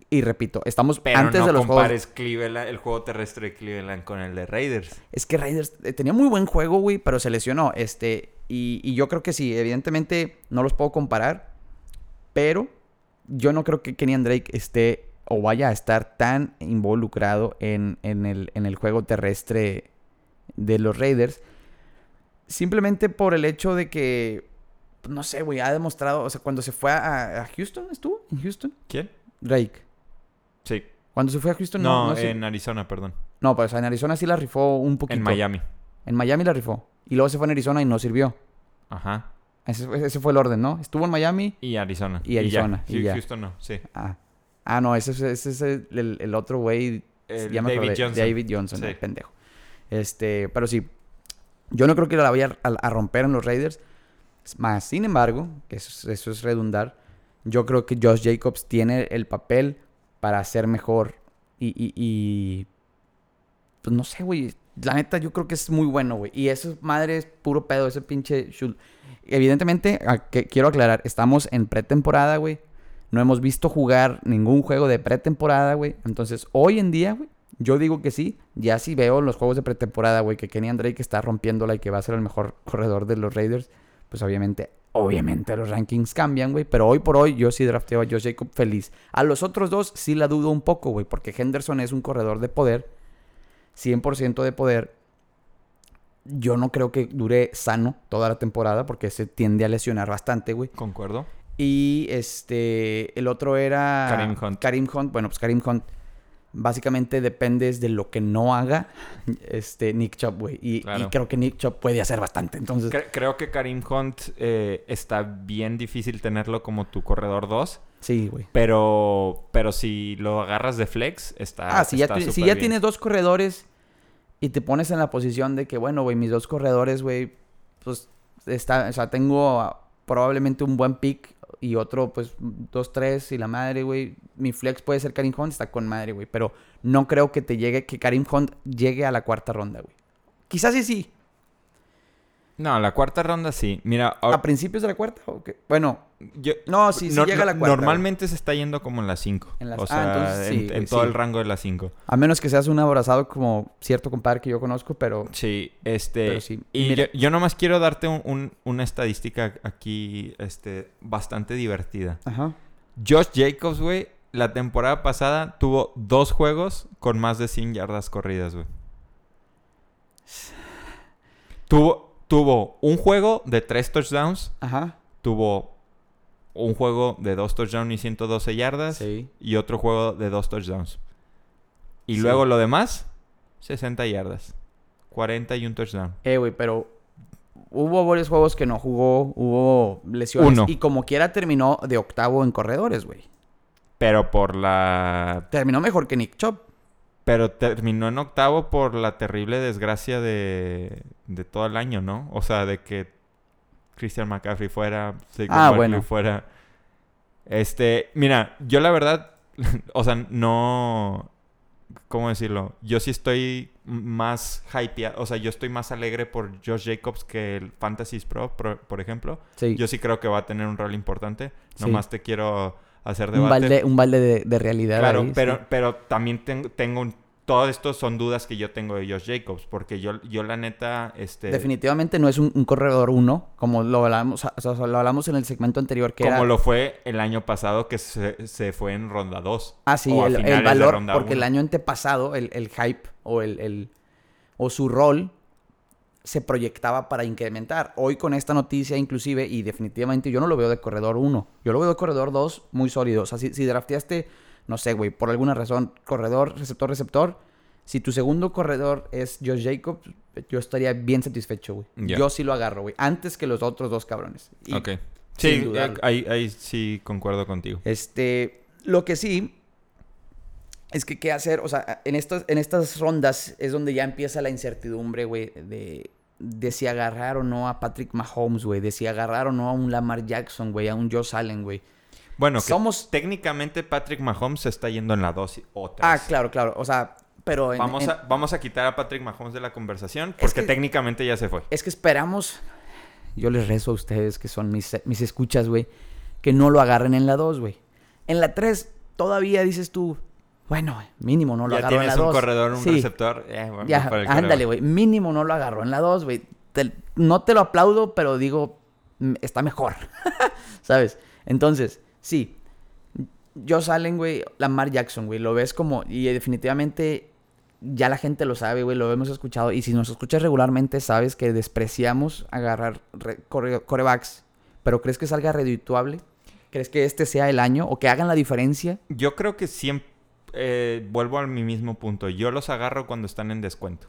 Y repito, estamos
Pero
antes
no
de los juegos.
compares Cleveland, el juego terrestre de Cleveland con el de Raiders.
Es que Raiders eh, tenía muy buen juego, güey, pero se lesionó. Este, y, y yo creo que sí, evidentemente no los puedo comparar, pero yo no creo que Kenyan Drake esté o vaya a estar tan involucrado en, en el, en el juego terrestre de los Raiders. Simplemente por el hecho de que, pues, no sé, güey, ha demostrado, o sea, cuando se fue a, a Houston, ¿estuvo? ¿En Houston?
¿Quién?
Drake.
Sí.
Cuando se fue a Houston,
No,
no,
en Arizona, perdón.
No, pues en Arizona sí la rifó un poquito.
En Miami.
En Miami la rifó. Y luego se fue en Arizona y no sirvió.
Ajá.
Ese, fue- ese fue el orden, ¿no? Estuvo en Miami.
Y Arizona.
Y Arizona,
ya.
y ya.
Houston no, sí.
Ah, ah no, ese, es- ese es el, el- otro güey. Ya me
David
acordé,
Johnson.
David Johnson,
Sí.
el pendejo. Este, pero sí. Yo no creo que la vaya a, a romper en los Raiders. Más, sin embargo, que eso, es- eso es redundar. Yo creo que Josh Jacobs tiene el papel para ser mejor. Y, y, y- pues no sé, güey. La neta, yo creo que es muy bueno, güey. Y eso, madre, es puro pedo, ese pinche Evidentemente, que, quiero aclarar, estamos en pretemporada, güey. No hemos visto jugar ningún juego de pretemporada, güey. Entonces, hoy en día, güey, yo digo que sí. Ya sí veo los juegos de pretemporada, güey, que Kenny Drake está rompiéndola y que va a ser el mejor corredor de los Raiders. Pues obviamente, obviamente los rankings cambian, güey. Pero hoy por hoy yo sí drafteo a Josh Jacob feliz. A los otros dos sí la dudo un poco, güey, porque Henderson es un corredor de poder. 100% de poder. Yo no creo que dure sano toda la temporada porque se tiende a lesionar bastante, güey.
Concuerdo.
Y este, el otro era...
Karim Hunt.
Karim Hunt. Bueno, pues Karim Hunt básicamente dependes de lo que no haga este Nick Chubb, güey. Y, creo que Nick Chubb puede hacer bastante. Entonces,
Cre- creo que Karim Hunt eh, está bien difícil tenerlo como tu corredor 2.
sí, güey.
Pero, pero si lo agarras de flex, está.
Ah, si ya,
está
ti- si ya
bien.
tienes dos corredores y te pones en la posición de que, bueno, güey, mis dos corredores, güey, pues está, o sea, tengo probablemente un buen pick y otro, pues, dos, tres y la madre, güey. Mi flex puede ser Karim Hunt, está con madre, güey. Pero no creo que te llegue, que Karim Hunt llegue a la cuarta ronda, güey. Quizás sí, sí.
No, la cuarta ronda sí. Mira, ahora-
¿A principios de la cuarta? ¿o qué? Bueno,
yo-
no, sí, sí
no-
llega a la cuarta.
Normalmente se está yendo como en las 5.
En las-
O
ah,
sea,
entonces sí,
en, todo el rango de las 5.
A menos que seas un abrazado como cierto compadre que yo conozco, pero...
Sí, este.
Pero sí.
Y
Mira-
yo, yo nomás quiero darte un- un- una estadística aquí este, bastante divertida.
Ajá.
Josh Jacobs, güey, la temporada pasada tuvo dos juegos con más de 100 yardas corridas, güey. Tuvo, tuvo un juego de tres touchdowns
Ajá.
tuvo un juego de dos touchdowns y 112 yardas
Sí.
y otro juego de dos touchdowns. Y
Sí.
luego lo demás, 60 yardas. 40 y un touchdown.
Eh, güey, pero hubo varios juegos que no jugó, hubo lesiones.
Uno.
Y como quiera terminó de octavo en corredores, güey.
Pero por la...
Terminó mejor que Nick Chop.
Pero terminó en octavo por la terrible desgracia de, de todo el año, ¿no? O sea, de que Christian McCaffrey fuera, Saquon
Ah, bueno.
fuera. Este, mira, yo la verdad, o sea, no, ¿cómo decirlo? Yo sí estoy más hypeado, o sea, yo estoy más alegre por Josh Jacobs que el Fantasies Pro, por, por ejemplo.
Sí.
Yo sí creo que va a tener un rol importante.
Sí.
Nomás te quiero hacer
un
debate.
balde, un balde de, de realidad.
Claro,
ahí,
pero,
sí.
pero también ten- tengo un- todo esto son dudas que yo tengo de Josh Jacobs, porque yo, yo la neta, este,
Definitivamente no es un, un corredor uno, como lo hablamos, o sea, lo hablamos en el segmento anterior, que
como
era...
lo fue el año pasado que se, se fue en ronda 2.
Ah, sí, el, valor, porque el
uno.
año antepasado, el, el hype o el, el- o su rol se proyectaba para incrementar. Hoy con esta noticia inclusive, y definitivamente yo no lo veo de corredor 1, yo lo veo de corredor 2 muy sólido. O sea, si, si drafteaste, no sé, güey, por alguna razón, corredor, receptor, receptor, si tu segundo corredor es Josh Jacobs, yo estaría bien satisfecho, güey. Yo sí lo agarro, güey, antes que los otros dos cabrones. Y
Ok. Sí, eh, ahí, ahí sí concuerdo contigo.
este, lo que sí es que qué hacer, o sea, en estas, en estas rondas es donde ya empieza la incertidumbre, güey, de, de si agarrar o no a Patrick Mahomes, güey, de si agarrar o no a un Lamar Jackson, güey, a un Josh Allen, güey.
Bueno, que
Somos-
técnicamente Patrick Mahomes se está yendo en la 2 o 3.
Ah, claro, claro, o sea, pero en-
Vamos,
en-
a, vamos a quitar a Patrick Mahomes de la conversación porque
que-
técnicamente ya se fue.
es que esperamos, yo les rezo a ustedes que son mis, mis escuchas, güey, que no lo agarren en la 2, güey. En la 3 todavía dices tú, bueno, mínimo no lo
ya
agarró en
tienes
la
un
2.
corredor, un
Sí.
receptor. eh, bueno,
Ya,
para el
ándale, güey. Mínimo no lo agarró en la 2, güey. No te lo aplaudo, pero digo, mm, está mejor. ¿Sabes? Entonces, sí. Josh Allen, güey, Lamar Jackson, güey, lo ves como, y definitivamente ya la gente lo sabe, güey, lo hemos escuchado. Y si nos escuchas regularmente, sabes que despreciamos agarrar re- core- corebacks. Pero ¿crees que salga redituable? ¿Crees que este sea el año? ¿O que hagan la diferencia?
Yo creo que siempre eh, vuelvo a mi mismo punto. Yo los agarro cuando están en descuento.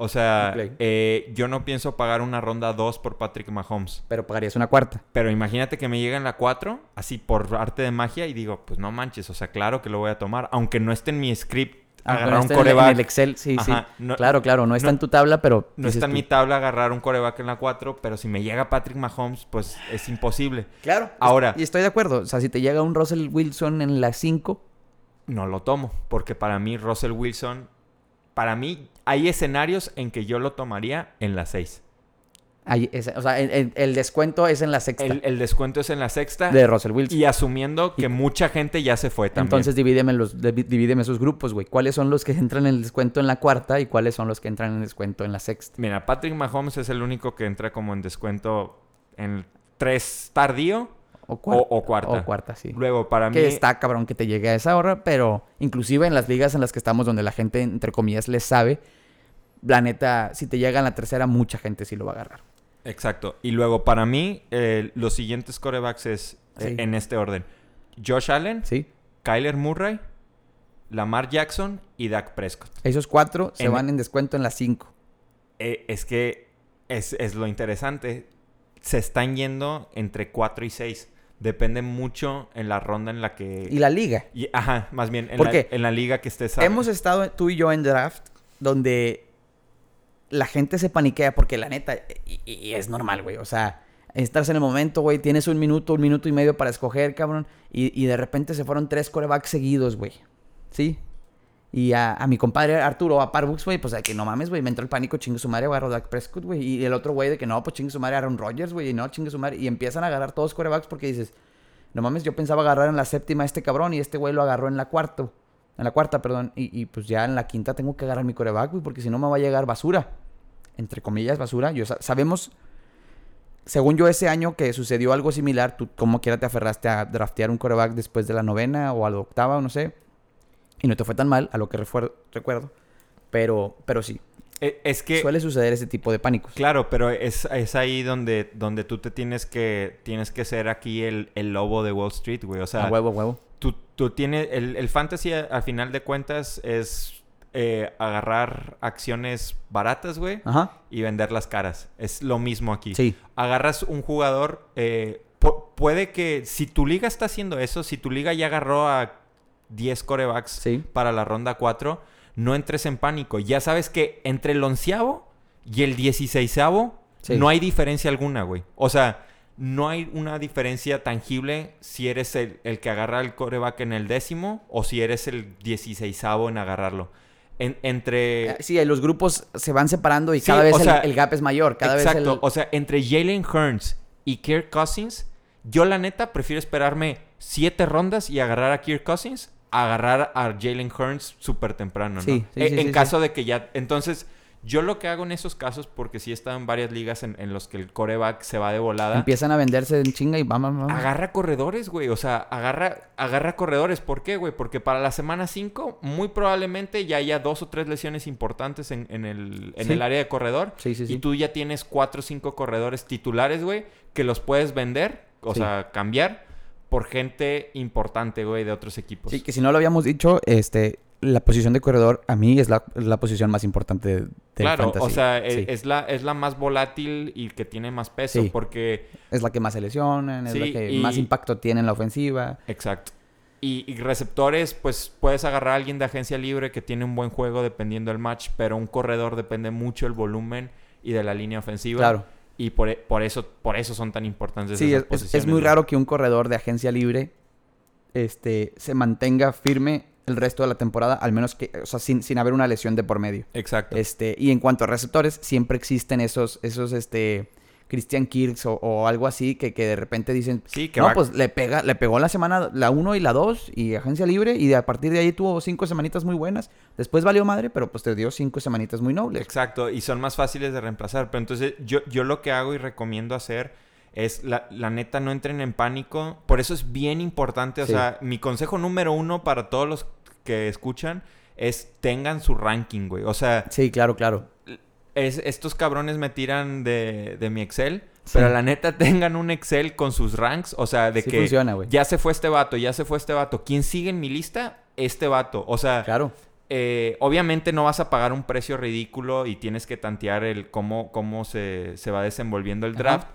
O sea, eh, yo no pienso pagar una ronda 2 por Patrick Mahomes.
Pero pagarías una cuarta.
Pero imagínate que me llega en la 4, así por arte de magia, y digo, pues no manches, o sea, claro que lo voy a tomar. Aunque no esté en mi script agarrar
no
un coreback.
En el Excel, sí,
Ajá,
sí.
no-
claro, claro, no está
no-
en tu tabla, pero...
No está en
tú.
mi tabla agarrar un coreback en la 4, pero si me llega Patrick Mahomes, pues es imposible.
Claro.
Ahora-
Y estoy de acuerdo. O sea, si te llega un Russell Wilson en la 5,
No lo tomo, porque para mí Russell Wilson, para mí hay escenarios en que yo lo tomaría en la 6.
ahí es- o sea, el, el- el descuento es en la sexta
El, el descuento es en la sexta
de Russell Wilson.
y asumiendo que mucha gente ya se fue también.
Entonces divídeme, los, divídeme esos grupos, güey. ¿Cuáles son los que entran en el descuento en la cuarta y cuáles son los que entran en el descuento en la sexta?
Mira, Patrick Mahomes es el único que entra como en descuento en 3 tardío
O cuarta.
o cuarta.
O cuarta, sí.
Luego, para mí...
Que está cabrón que te llegue a esa hora, pero inclusive en las ligas en las que estamos, donde la gente, entre comillas, les sabe, la neta, si te llega en la tercera, mucha gente sí lo va a agarrar.
Exacto. Y luego, para mí, eh, los siguientes corebacks es eh, en este orden. Josh Allen,
¿Sí?
Kyler Murray, Lamar Jackson y Dak Prescott.
Esos cuatro se
En-
van en descuento en las cinco.
Eh, es que es, es lo interesante. Se están yendo entre 4 y 6. Depende mucho en la ronda en la que...
Y la liga.
y- ajá, más bien en,
¿Por
la, en la liga que estés...
Hemos estado tú y yo en draft donde la gente se paniquea porque la neta, y, y es normal, güey. O sea, estás en el momento, güey, tienes un minuto, un minuto y medio para escoger, cabrón. Y, y de repente se fueron tres corebacks seguidos, güey. ¿Sí? Y a, a mi compadre Arturo, a Parbux, güey, pues de que no mames, güey, me entró el pánico, chingue su madre, agarro Prescott, güey. Y el otro güey de que no, pues chingue su madre, Aaron Rodgers, güey, y no, chingue. Y empiezan a agarrar todos corebacks porque dices, no mames, yo pensaba agarrar en la séptima a este cabrón y este güey lo agarró en la cuarta. En la cuarta, perdón. Y, y, pues ya en la quinta tengo que agarrar mi coreback, güey, porque si no me va a llegar basura. Entre comillas, basura. Yo sa- sabemos, según yo ese año que sucedió algo similar, tú como quiera te aferraste a draftear un coreback después de la novena o a la octava, o no sé. Y no te fue tan mal, a lo que recuerdo. Pero, pero sí.
E- Es que...
Suele suceder ese tipo de pánicos.
Claro, pero es, es ahí donde, donde tú te tienes que, tienes que ser aquí el, el lobo de Wall Street, güey. O sea,
a huevo, a huevo.
tú, tú tienes... El, el fantasy, a, a final de cuentas, es eh, agarrar acciones baratas, güey,
Ajá.
y venderlas caras. Es lo mismo aquí.
Sí.
Agarras un jugador... eh, pu- puede que... Si tu liga está haciendo eso, si tu liga ya agarró a 10 corebacks
Sí.
para la ronda 4, no entres en pánico. Ya sabes que entre el onceavo y el dieciséisavo
Sí.
no hay diferencia alguna, güey. O sea, no hay una diferencia tangible si eres el, el que agarra el coreback en el décimo o si eres el dieciséisavo en agarrarlo. En- entre...
Eh, Sí, los grupos se van separando y
Sí,
cada vez
o
el,
sea,
el gap es mayor. Cada
Exacto.
vez el...
O sea, entre Jalen Hearns y Kirk Cousins, yo la neta prefiero esperarme siete rondas y agarrar a Kirk Cousins agarrar a Jalen Hearns súper temprano, ¿no?
Sí, sí,
Eh,
sí,
en
sí,
caso de que ya... Entonces, yo lo que hago en esos casos, porque sí en varias ligas en, en los que el coreback se va de volada...
Empiezan a venderse en chinga y vamos, vamos.
Agarra corredores, güey. O sea, agarra, agarra corredores. ¿Por qué, güey? Porque para la semana 5, muy probablemente ya haya dos o tres lesiones importantes en, en el, en el área de corredor.
Sí, sí, sí.
Y tú ya tienes cuatro o cinco corredores titulares, güey, que los puedes vender, o sea, cambiar por gente importante, güey, de otros equipos.
Sí, que si no lo habíamos dicho, este, la posición de corredor a mí es la, es la posición más importante de, del
Claro,
fantasy.
o sea, e-
Sí.
es, la, es la más volátil y que tiene más peso,
Sí.
porque...
Es la que más se lesionan, es
Sí,
la que
y-
más impacto tiene en la ofensiva.
Exacto. Y, y receptores, pues puedes agarrar a alguien de agencia libre que tiene un buen juego dependiendo del match, pero un corredor depende mucho del volumen y de la línea ofensiva.
Claro.
Y por, por eso, por eso son tan importantes
Sí,
esas
es, es-
posiciones.
es muy raro que un corredor de agencia libre este, se mantenga firme el resto de la temporada, al menos que, o sea, sin, sin haber una lesión de por medio.
Exacto.
Este, y en cuanto a receptores, siempre existen esos, esos, este, Christian Kirks o, o algo así que, que de repente dicen,
Sí, que
no,
va-
pues le pega, le pegó la semana, la 1 y la 2 y agencia libre y de, a partir de ahí tuvo cinco semanitas muy buenas. Después valió madre, pero pues te dio cinco semanitas muy nobles.
Exacto, y son más fáciles de reemplazar. Pero entonces yo, yo lo que hago y recomiendo hacer es, la, la neta, no entren en pánico. Por eso es bien importante, o
Sí.
sea, mi consejo número uno para todos los que escuchan es tengan su ranking, güey. O sea,
Sí, claro, claro.
Es, estos cabrones me tiran de, de mi Excel,
Sí.
pero la neta tengan un Excel con sus ranks, o sea, de
Sí
que
funciona,
ya se fue este vato, ya se fue este vato. ¿Quién sigue en mi lista? Este vato. O sea,
Claro.
eh, obviamente no vas a pagar un precio ridículo y tienes que tantear el cómo, cómo se, se va desenvolviendo el
Ajá.
draft.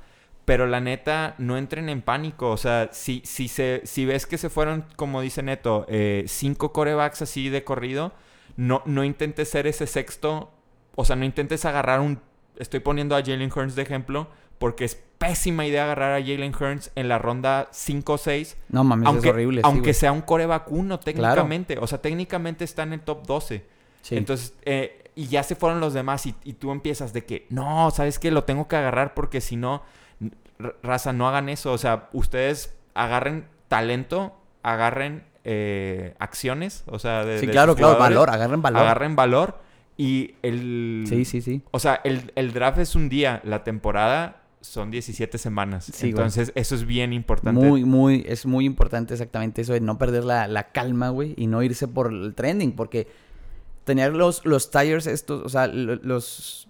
Pero la neta, no entren en pánico. O sea, si, si, se, si ves que se fueron, como dice Neto, eh, cinco corebacks así de corrido, no, no intentes ser ese sexto. O sea, no intentes agarrar un... Estoy poniendo a Jalen Hurns de ejemplo, porque es pésima idea agarrar a Jalen Hurns en la ronda 5 o 6
No mames,
aunque,
es horrible.
aunque sea un coreback uno técnicamente. O sea, técnicamente está en el top 12.
Sí.
Entonces, eh, y ya se fueron los demás y, y tú empiezas de que, no, ¿sabes qué? Lo tengo que agarrar porque si no, raza, no hagan eso. O sea, ustedes agarren talento, agarren eh, acciones, o sea, de,
sí,
de
claro, claro, valor, agarren valor.
Agarren valor y el...
Sí, sí, sí.
O sea, el, el draft es un día, la temporada son 17 semanas.
Sí, güey.
Entonces, eso es bien importante.
Muy, muy, es muy importante exactamente eso de no perder la, la calma, güey, y no irse por el trending, porque tener los, los tires estos, o sea, lo- los...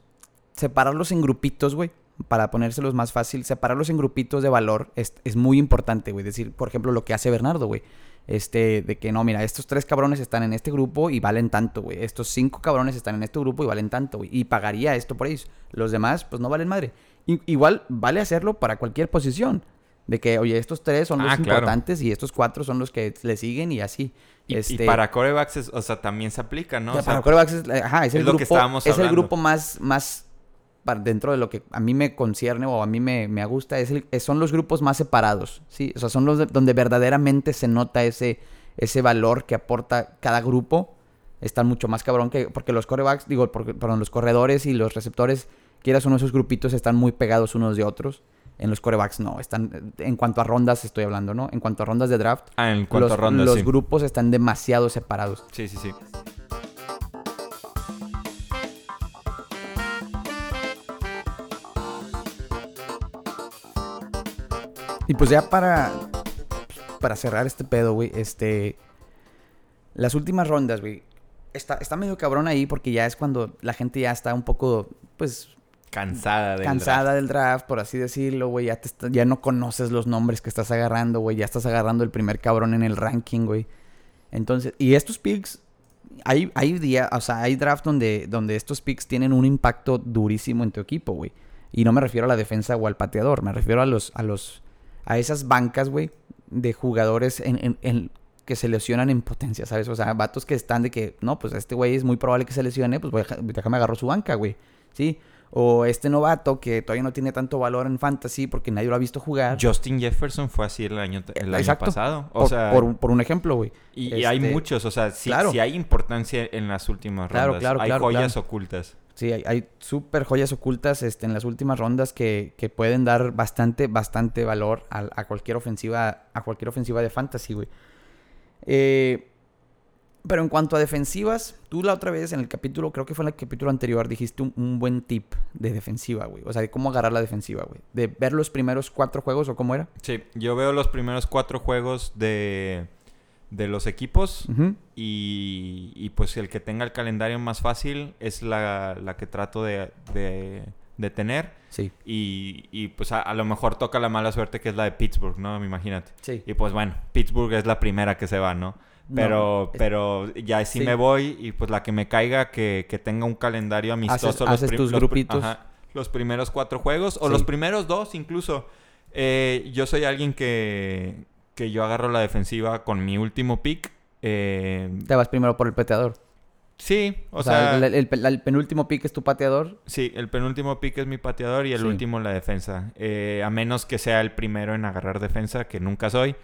separarlos en grupitos, güey, para ponérselos más fácil, separarlos en grupitos de valor es, es muy importante, güey. Decir, por ejemplo, lo que hace Bernardo, güey. Este, de que no, mira, estos tres cabrones están en este grupo y valen tanto, güey. Estos cinco cabrones están en este grupo y valen tanto, güey. Y pagaría esto por ellos. Los demás, pues no valen madre. I- igual vale hacerlo para cualquier posición. De que, oye, estos tres son los
Ah, claro.
importantes y estos cuatro son los que le siguen y así.
Y, y
Este,
para corebacks, es- o sea, también se aplica, ¿no? O sea,
para quarterbacks es, ajá, es el
es lo
grupo,
que estábamos
es el grupo más, más dentro de lo que a mí me concierne o a mí me, me gusta, es el, son los grupos más separados, ¿sí? O sea, son los de- donde verdaderamente se nota ese, ese valor que aporta cada grupo. Están mucho más cabrón que, porque los corebacks, digo, porque, perdón, los corredores y los receptores, quieras uno de esos grupitos, están muy pegados unos de otros. En los corebacks no, están, en cuanto a rondas estoy hablando, ¿no? En cuanto a rondas de draft,
ah, en cuanto
los,
a rondas,
los
sí.
grupos están demasiado separados.
Sí, sí, sí.
Y pues ya para, para cerrar este pedo, güey, este... Las últimas rondas, güey. está, está medio cabrón ahí porque ya es cuando la gente ya está un poco, pues,
Cansada del
cansada
draft.
del draft, por así decirlo, güey. Ya, te está- ya no conoces los nombres que estás agarrando, güey. Ya estás agarrando el primer cabrón en el ranking, güey. Entonces, y estos picks, hay, hay días, o sea, hay draft donde, donde estos picks tienen un impacto durísimo en tu equipo, güey. Y no me refiero a la defensa o al pateador, me refiero a los, a los, a esas bancas, güey, de jugadores en, en- en- que se lesionan en potencia, ¿sabes? O sea, vatos que están de que, no, pues este güey es muy probable que se lesione, pues voy a déjame agarrar su banca, güey. ¿Sí? O este novato que todavía no tiene tanto valor en fantasy porque nadie lo ha visto jugar.
Justin Jefferson fue así el año, el año pasado. O
por,
sea,
por un, por un ejemplo, güey.
y, y hay
este,
muchos. O sea, sí,
claro.
sí hay importancia en las últimas
Claro,
rondas.
claro,
hay
claro,
joyas
claro.
ocultas.
Sí, hay, hay súper joyas ocultas este, en las últimas rondas que, que pueden dar bastante, bastante valor a, a cualquier ofensiva, a cualquier ofensiva de fantasy, güey. Eh, pero en cuanto a defensivas, tú la otra vez en el capítulo, creo que fue en el capítulo anterior, dijiste un, un buen tip de defensiva, güey. O sea, de cómo agarrar la defensiva, güey. De ver los primeros cuatro juegos o cómo era.
Sí, yo veo los primeros cuatro juegos de, de los equipos. Y, y, pues el que tenga el calendario más fácil es la, la que trato de, de, de tener.
Sí,
Y, y, pues a, a lo mejor toca la mala suerte que es la de Pittsburgh, ¿no? Imagínate.
sí.
Y pues bueno, Pittsburgh es la primera que se va, ¿no? Pero,
No, es-
pero ya sí,
sí.
me voy y pues la que me caiga que, que tenga un calendario amistoso.
haces tus grupitos.
ajá, los primeros cuatro juegos o
Sí.
los primeros dos incluso. Eh, yo soy alguien que, que yo agarro la defensiva con mi último pick. Eh,
Te vas primero por el pateador.
sí, o,
O, sea,
sea,
el, el- el penúltimo pick es tu pateador.
sí, el penúltimo pick es mi pateador y el
Sí.
último la defensa. Eh, a menos que sea el primero en agarrar defensa, que nunca soy.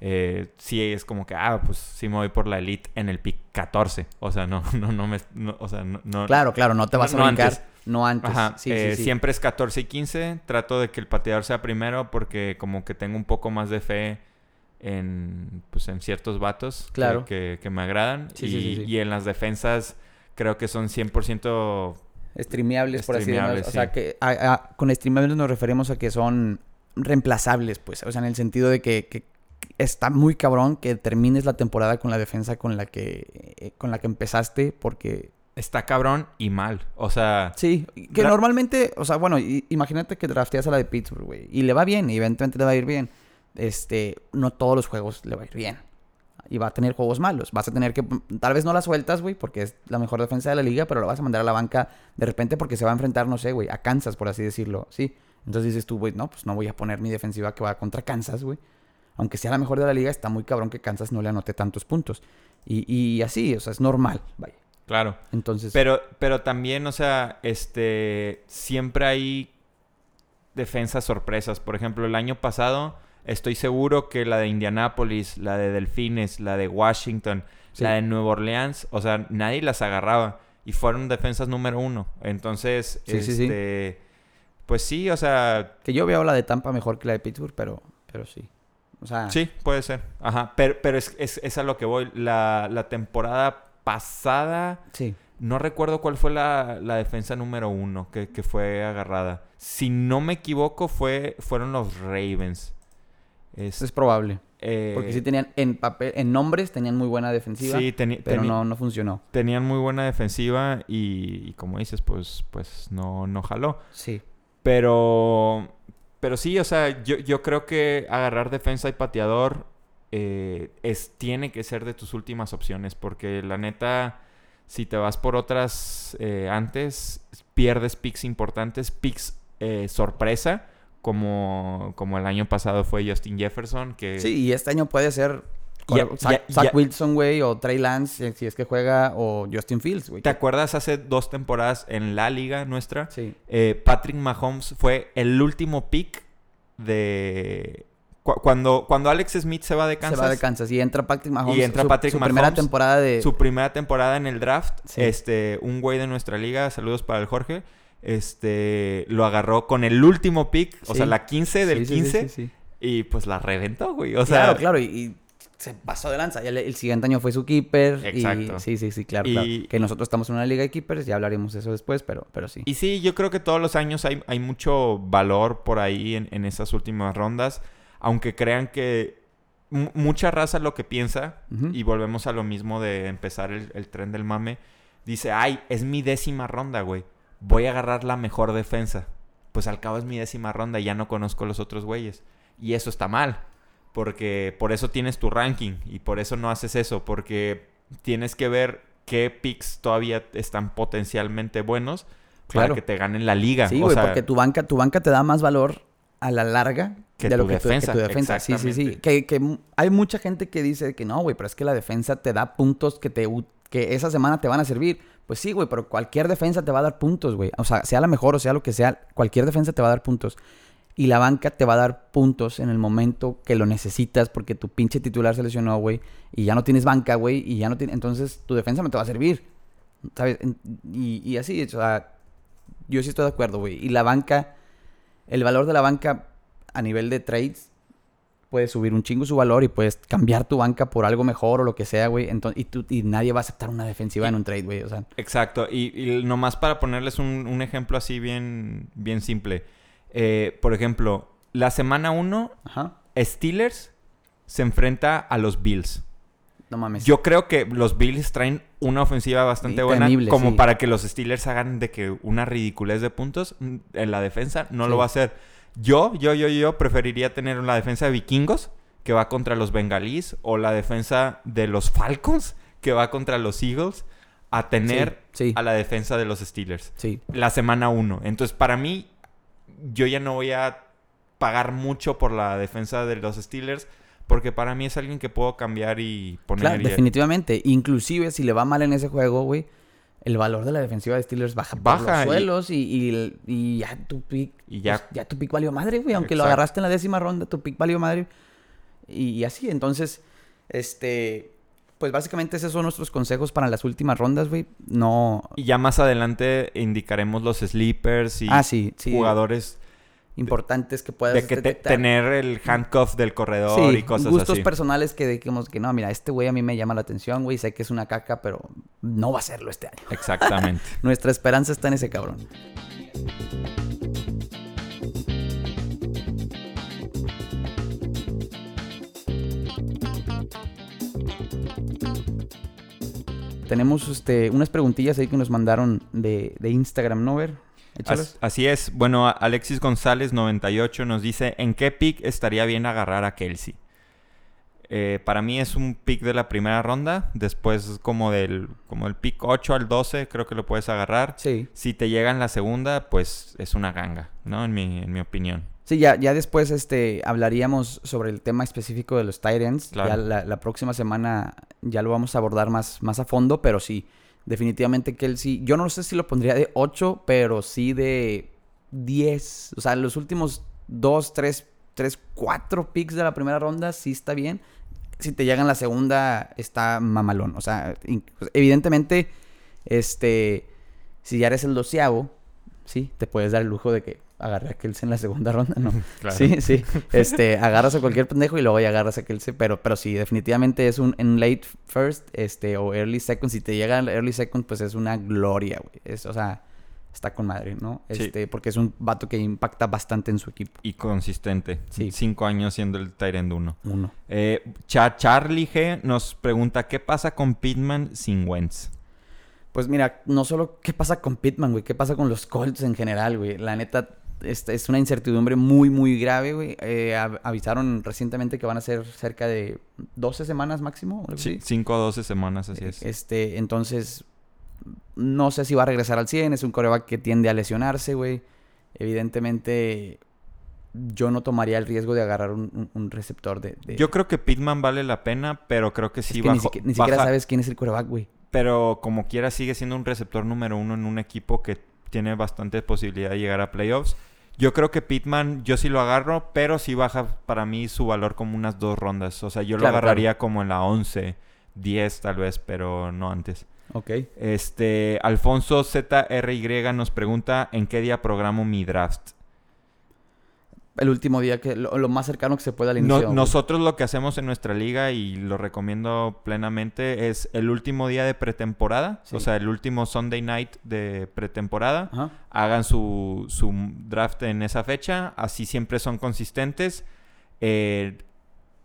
Eh, sí es como que, ah, pues sí me voy por la elite en el pick 14. O sea, no, no, no me, no, o sea, no, no-
Claro, claro, no te
No-
vas a brincar.
antes.
No antes.
Ajá,
Sí,
eh,
sí, sí.
siempre es 14 y 15. Trato de que el pateador sea primero porque como que tengo un poco más de fe en, pues, en ciertos vatos que-
Claro.
que, que me agradan.
Sí,
y,
sí, sí, sí.
y en las defensas creo que son 100%
Streameables, por así decirlo. O sea, que a- a- con streameables nos referimos a que son reemplazables, pues. O sea, en el sentido de que, que está muy cabrón que termines la temporada con la defensa con la que, eh, con la que empezaste, porque
está cabrón y mal. O sea,
Sí, que normalmente, o sea, bueno, imagínate que drafteas a la de Pittsburgh, güey, y le va bien, y evidentemente le va a ir bien. Este, no todos los juegos le va a ir bien. Y va a tener juegos malos. Vas a tener que, tal vez no la sueltas, güey, porque es la mejor defensa de la liga, pero lo vas a mandar a la banca de repente porque se va a enfrentar, no sé, güey, a Kansas, por así decirlo, ¿sí? Entonces dices tú, güey, no, pues no voy a poner mi defensiva que va contra Kansas, güey. Aunque sea la mejor de la liga, está muy cabrón que Kansas no le anote tantos puntos. Y, y así, o sea, es normal, vaya.
claro.
Entonces,
Pero, pero también, o sea, este, siempre hay defensas sorpresas. Por ejemplo, el año pasado estoy seguro que la de Indianápolis, la de Delfines, la de Washington,
Sí.
la de Nueva Orleans, o sea, nadie las agarraba y fueron defensas número uno. Entonces,
Sí, sí, sí.
este, pues sí, o sea,
que yo veo la de Tampa mejor que la de Pittsburgh, pero, pero sí. O sea,
sí, puede ser. Ajá, pero, pero es, es, es a lo que voy. La, la temporada pasada
sí.
No recuerdo cuál fue la, la defensa número uno que, que fue agarrada. Si no me equivoco, fue, fueron los Ravens. Es,
Es probable.
eh,
Porque sí tenían, en papel, en nombres tenían muy buena defensiva,
sí,
pero no, no funcionó.
tenían muy buena defensiva y, y como dices, pues, pues no, no jaló.
Sí.
Pero, pero sí, o sea, yo, yo creo que agarrar defensa y pateador eh, es, tiene que ser de tus últimas opciones. Porque la neta, si te vas por otras eh, antes, pierdes picks importantes, picks eh, sorpresa, como, como el año pasado fue Justin Jefferson, que...
Sí, y este año puede ser
Ya-
Zach,
ya-
Zach
ya-
Wilson, güey, o Trey Lance, si- si es que juega, o Justin Fields, güey.
¿Te acuerdas hace dos temporadas en la liga nuestra?
Sí.
Eh, Patrick Mahomes fue el último pick de... cu- cuando, cuando Alex Smith se va de Kansas,
Se va de Kansas y entra Patrick Mahomes.
Y entra
su,
Patrick
su primera
Mahomes,
temporada de...
su primera temporada en el draft,
Sí.
este, un güey de nuestra liga, saludos para el Jorge, este, lo agarró con el último pick, o
Sí.
sea, la 15 del
Sí, sí, sí,
15,
sí, sí.
y pues la reventó, güey, o sea...
claro, claro, y, y se pasó de lanza. Ya le- el siguiente año fue su keeper.
Exacto.
Y, sí, sí, sí, claro,
Y-
claro. Que nosotros estamos en una liga de keepers, ya hablaremos de eso después, pero, pero sí.
Y sí, yo creo que todos los años hay, hay mucho valor por ahí en, en esas últimas rondas. Aunque crean que mucha raza lo que piensa, y volvemos a lo mismo de empezar el, el tren del mame, dice, ay, es mi décima ronda, güey. Voy a agarrar la mejor defensa. Pues al cabo es mi décima ronda y ya no conozco los otros güeyes. Y eso está mal. Porque por eso tienes tu ranking y por eso no haces eso. Porque tienes que ver qué picks todavía están potencialmente buenos
Claro.
para que te ganen la liga.
Sí,
O sea,
porque tu banca, tu banca te da más valor a la larga
Que
de lo que, tu-
defensa,
que tu defensa. Sí, sí, sí. Que, hay mucha gente que dice que no, güey, pero es que la defensa te da puntos que te que esa semana te van a servir. Pues sí, güey, pero cualquier defensa te va a dar puntos, güey. O sea, sea la mejor o sea lo que sea, cualquier defensa te va a dar puntos. Y la banca te va a dar puntos en el momento que lo necesitas porque tu pinche titular se lesionó, güey. Y ya no tienes banca, güey. Y ya no tienes... Entonces, tu defensa no te va a servir. ¿Sabes? Y así, o sea... Yo sí estoy de acuerdo, güey. Y la banca... El valor de la banca a nivel de trades... Puede subir un chingo su valor y puedes cambiar tu banca por algo mejor o lo que sea, güey. Entonces, y, tú- y nadie va a aceptar una defensiva en un trade, güey. O sea...
Exacto, y, y nomás para ponerles un, un ejemplo así bien, bien simple. Eh, por ejemplo, la semana 1,
Ajá.
Steelers se enfrenta a los Bills.
No mames.
Yo creo que los Bills traen una ofensiva bastante
Sí,
buena
temible,
como
sí.
para que los Steelers hagan de que una ridiculez de puntos mm, en la defensa no lo
Sí.
va a hacer. Yo, yo, yo, yo preferiría tener la defensa de Vikingos que va contra los Bengalís o la defensa de los Falcons que va contra los Eagles a tener
Sí, sí.
a la defensa de los Steelers
Sí.
la semana 1. Entonces, para mí, yo ya no voy a pagar mucho por la defensa de los Steelers porque para mí es alguien que puedo cambiar y poner.
Claro,
y-
definitivamente. Inclusive si le va mal en ese juego, güey, el valor de la defensiva de Steelers baja, por
Baja
los
y-
suelos y, y- y ya tu pick...
Y ya-
pues, ya tu pick valió madre, güey. Aunque lo agarraste en la décima ronda, tu pick valió madre. Y, y así, entonces, este... Pues básicamente esos son nuestros consejos para las últimas rondas, güey. No...
Y ya más adelante indicaremos los sleepers y
ah, sí, sí.
jugadores
Importantes que puedas
de que te- tener el handcuff del corredor
Sí,
y cosas
gustos
así.
personales que digamos que no, mira, este güey a mí me llama la atención, güey, sé que es una caca, pero no va a serlo este año.
Exactamente.
Nuestra esperanza está en ese cabrón. Tenemos este, unas preguntillas ahí que nos mandaron de, de Instagram, ¿no? Ver.
As- así es. Bueno, Alexis González 98 nos dice, ¿en qué pick estaría bien agarrar a Kelsey? Eh, para mí es un pick de la primera ronda. Después como del como el pick 8 al 12 creo que lo puedes agarrar.
Sí.
Si te llega en la segunda, pues es una ganga, ¿no? En mi, en mi opinión.
Sí, ya, ya después este, hablaríamos sobre el tema específico de los Titans.
Claro.
Ya la, la próxima semana ya lo vamos a abordar más, más a fondo, pero sí, definitivamente Kelsey. Yo no sé si lo pondría de 8, pero sí de 10. O sea, los últimos 2, 3, 3, 4 picks de la primera ronda sí está bien. Si te llega en la segunda, está mamalón. O sea, in- evidentemente, este, si ya eres el doceavo, sí, te puedes dar el lujo de que agarre a Kelsey en la segunda ronda, ¿no?
Claro.
Sí, sí. Este, agarras a cualquier pendejo y luego ya agarras a Kelsey. Pero, pero sí, definitivamente es un en late first, este, o early second. Si te llega el early second, pues es una gloria, güey. Es, o sea, está con madre, ¿no?
Sí.
Este, porque es un vato que impacta bastante en su equipo.
Y consistente.
Sí.
Cinco años siendo el Tyrant 1.
Uno.
Eh, Cha- Charlie G nos pregunta, ¿qué pasa con Pittman sin Wentz?
Pues mira, no solo qué pasa con Pittman, güey, qué pasa con los Colts en general, güey. La neta, es, es una incertidumbre muy, muy grave, güey. Eh, av- avisaron recientemente que van a ser cerca de 12 semanas máximo. así.
5 o 12 semanas, así es.
Este, entonces, no sé si va a regresar al 100. Es un coreback que tiende a lesionarse, güey. Evidentemente, yo no tomaría el riesgo de agarrar un, un- un receptor de... de-
Yo creo que Pittman vale la pena, pero creo que
es
sí
que ni, siquiera, ni siquiera
baja-
sabes quién es el coreback, güey.
Pero como quiera sigue siendo un receptor número uno en un equipo que tiene bastante posibilidad de llegar a playoffs. Yo creo que Pittman, yo sí lo agarro, pero sí baja para mí su valor como unas dos rondas. O sea, yo lo
Claro,
agarraría como en la 11, 10 tal vez, pero no antes.
Ok.
Este, Alfonso ZRY nos pregunta en qué día programo mi draft.
El último día que... Lo, lo más cercano que se pueda al inicio.
nosotros lo que hacemos en nuestra liga y lo recomiendo plenamente es el último día de pretemporada,
Sí.
o sea, el último Sunday night de pretemporada.
Ajá.
Hagan su, su draft en esa fecha, así siempre son consistentes. Eh,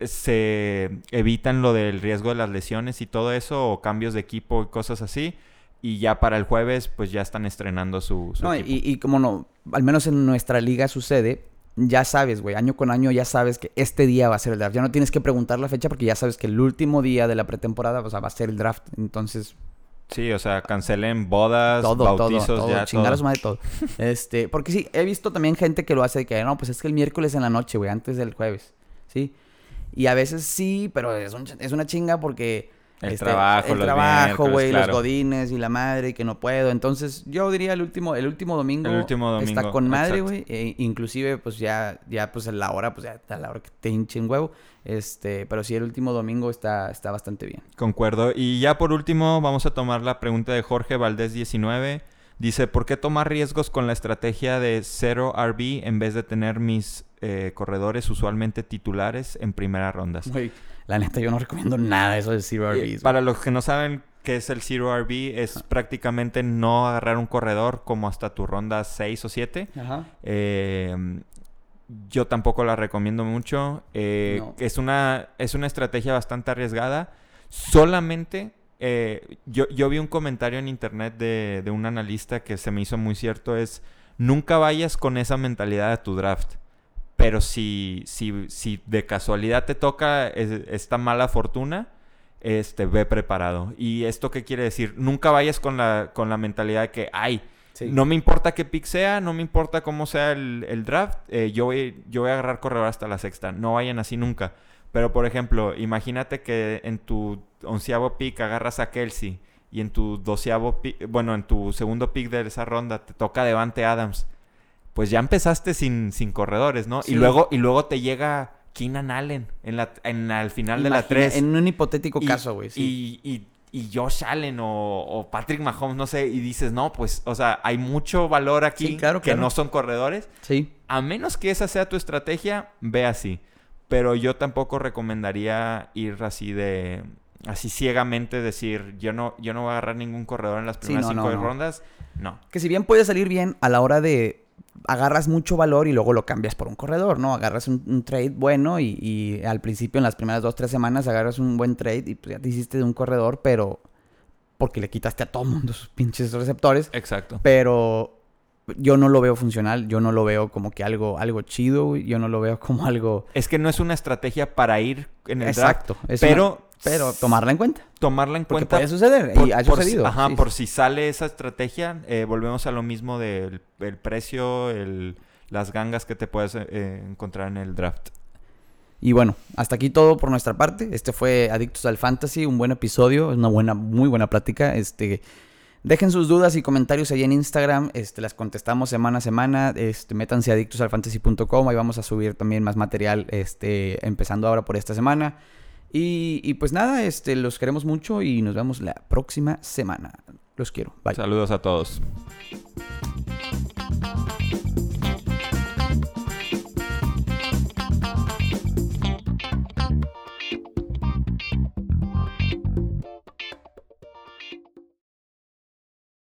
se evitan lo del riesgo de las lesiones y todo eso, o cambios de equipo y cosas así. Y ya para el jueves, pues ya están estrenando su, su
No,
equipo.
y, y como no, al menos en nuestra liga sucede, ya sabes, güey, año con año ya sabes que este día va a ser el draft. Ya no tienes que preguntar la fecha porque ya sabes que el último día de la pretemporada o sea, va a ser el draft. Entonces,
Sí, o sea, cancelen bodas,
todo,
bautizos,
todo, todo,
ya
chingar a
todo.
su madre todo. Este, porque sí, he visto también gente que lo hace de que, no, pues es que el miércoles en la noche, güey, antes del jueves, ¿sí? Y a veces sí, pero es, un es una chinga porque...
El
este,
trabajo,
el
los
trabajo, güey,
claro.
los godines y la madre y que no puedo. Entonces, yo diría el último, el último domingo.
El último
Está
domingo,
con madre, güey. e inclusive, pues ya, ya, pues a la hora, pues ya a la hora que te hinchen huevo. Este, pero sí, el último domingo está, está bastante bien.
Concuerdo. Y ya por último, vamos a tomar la pregunta de Jorge Valdés 19. Dice, ¿por qué tomar riesgos con la estrategia de cero RB en vez de tener mis eh, corredores usualmente titulares en primeras rondas?
Güey, la neta, yo no recomiendo nada eso de Zero
Eh,
RBs. güey.
para los que no saben qué es el Zero RB, es prácticamente no agarrar un corredor como hasta tu ronda 6 o 7.
Ajá.
Eh, yo tampoco la recomiendo mucho. Eh,
No.
es, una, es una estrategia bastante arriesgada. Solamente, eh, yo, yo vi un comentario en internet de, de un analista que se me hizo muy cierto. Es, nunca vayas con esa mentalidad a tu draft. Pero si, si, si de casualidad te toca es- esta mala fortuna, este, ve preparado. ¿Y esto qué quiere decir? Nunca vayas con la, con la mentalidad de que, ay,
Sí.
no me importa qué pick sea, no me importa cómo sea el, el draft, eh, yo, voy, yo voy a agarrar corredor hasta la sexta. No vayan así nunca. Pero, por ejemplo, imagínate que en tu onceavo pick agarras a Kelsey y en tu doceavo pick, bueno, en tu segundo pick de esa ronda te toca Devante Adams. Pues ya empezaste sin, sin corredores, ¿no?
Sí.
Y luego y luego te llega Keenan Allen en la, en, al final de la
Imagina-
3.
En un hipotético
Y-
caso, güey. Sí.
Y, y- y Josh Allen o, o Patrick Mahomes, no sé, y dices, no, pues, o sea, hay mucho valor aquí
Sí, claro,
que
claro.
no son corredores.
sí.
A menos que esa sea tu estrategia, ve así. Pero yo tampoco recomendaría ir así de... Así ciegamente decir, yo no, yo no voy a agarrar ningún corredor en las
Sí,
primeras
no,
cinco
no, no.
rondas. No.
Que si bien puede salir bien a la hora de agarras mucho valor y luego lo cambias por un corredor, ¿no? Agarras un, un trade bueno y, y al principio en las primeras dos, tres semanas agarras un buen trade y pues ya te hiciste de un corredor, pero porque le quitaste a todo mundo sus pinches receptores,
Exacto.
pero yo no lo veo funcional, yo no lo veo como que algo, algo chido, yo no lo veo como algo...
Es que no es una estrategia para ir en el
Exacto.
draft, pero,
una- pero tomarla en cuenta.
tomarla en
Porque
cuenta
puede suceder
Por-
y ha
por si-
sucedido.
ajá,
sí,
por si sale esa estrategia, eh, volvemos a lo mismo del el precio, el, las gangas que te puedes eh, encontrar en el draft.
Y bueno, hasta aquí todo por nuestra parte. Este fue Adictos al Fantasy, un buen episodio, una buena, muy buena plática. Este, dejen sus dudas y comentarios ahí en Instagram, este, las contestamos semana a semana. Este, métanse a adictosalfantasy.com, ahí vamos a subir también más material, este, empezando ahora por esta semana. Y, y, pues nada, este, los queremos mucho y nos vemos la próxima semana. Los quiero. Bye.
Saludos a todos.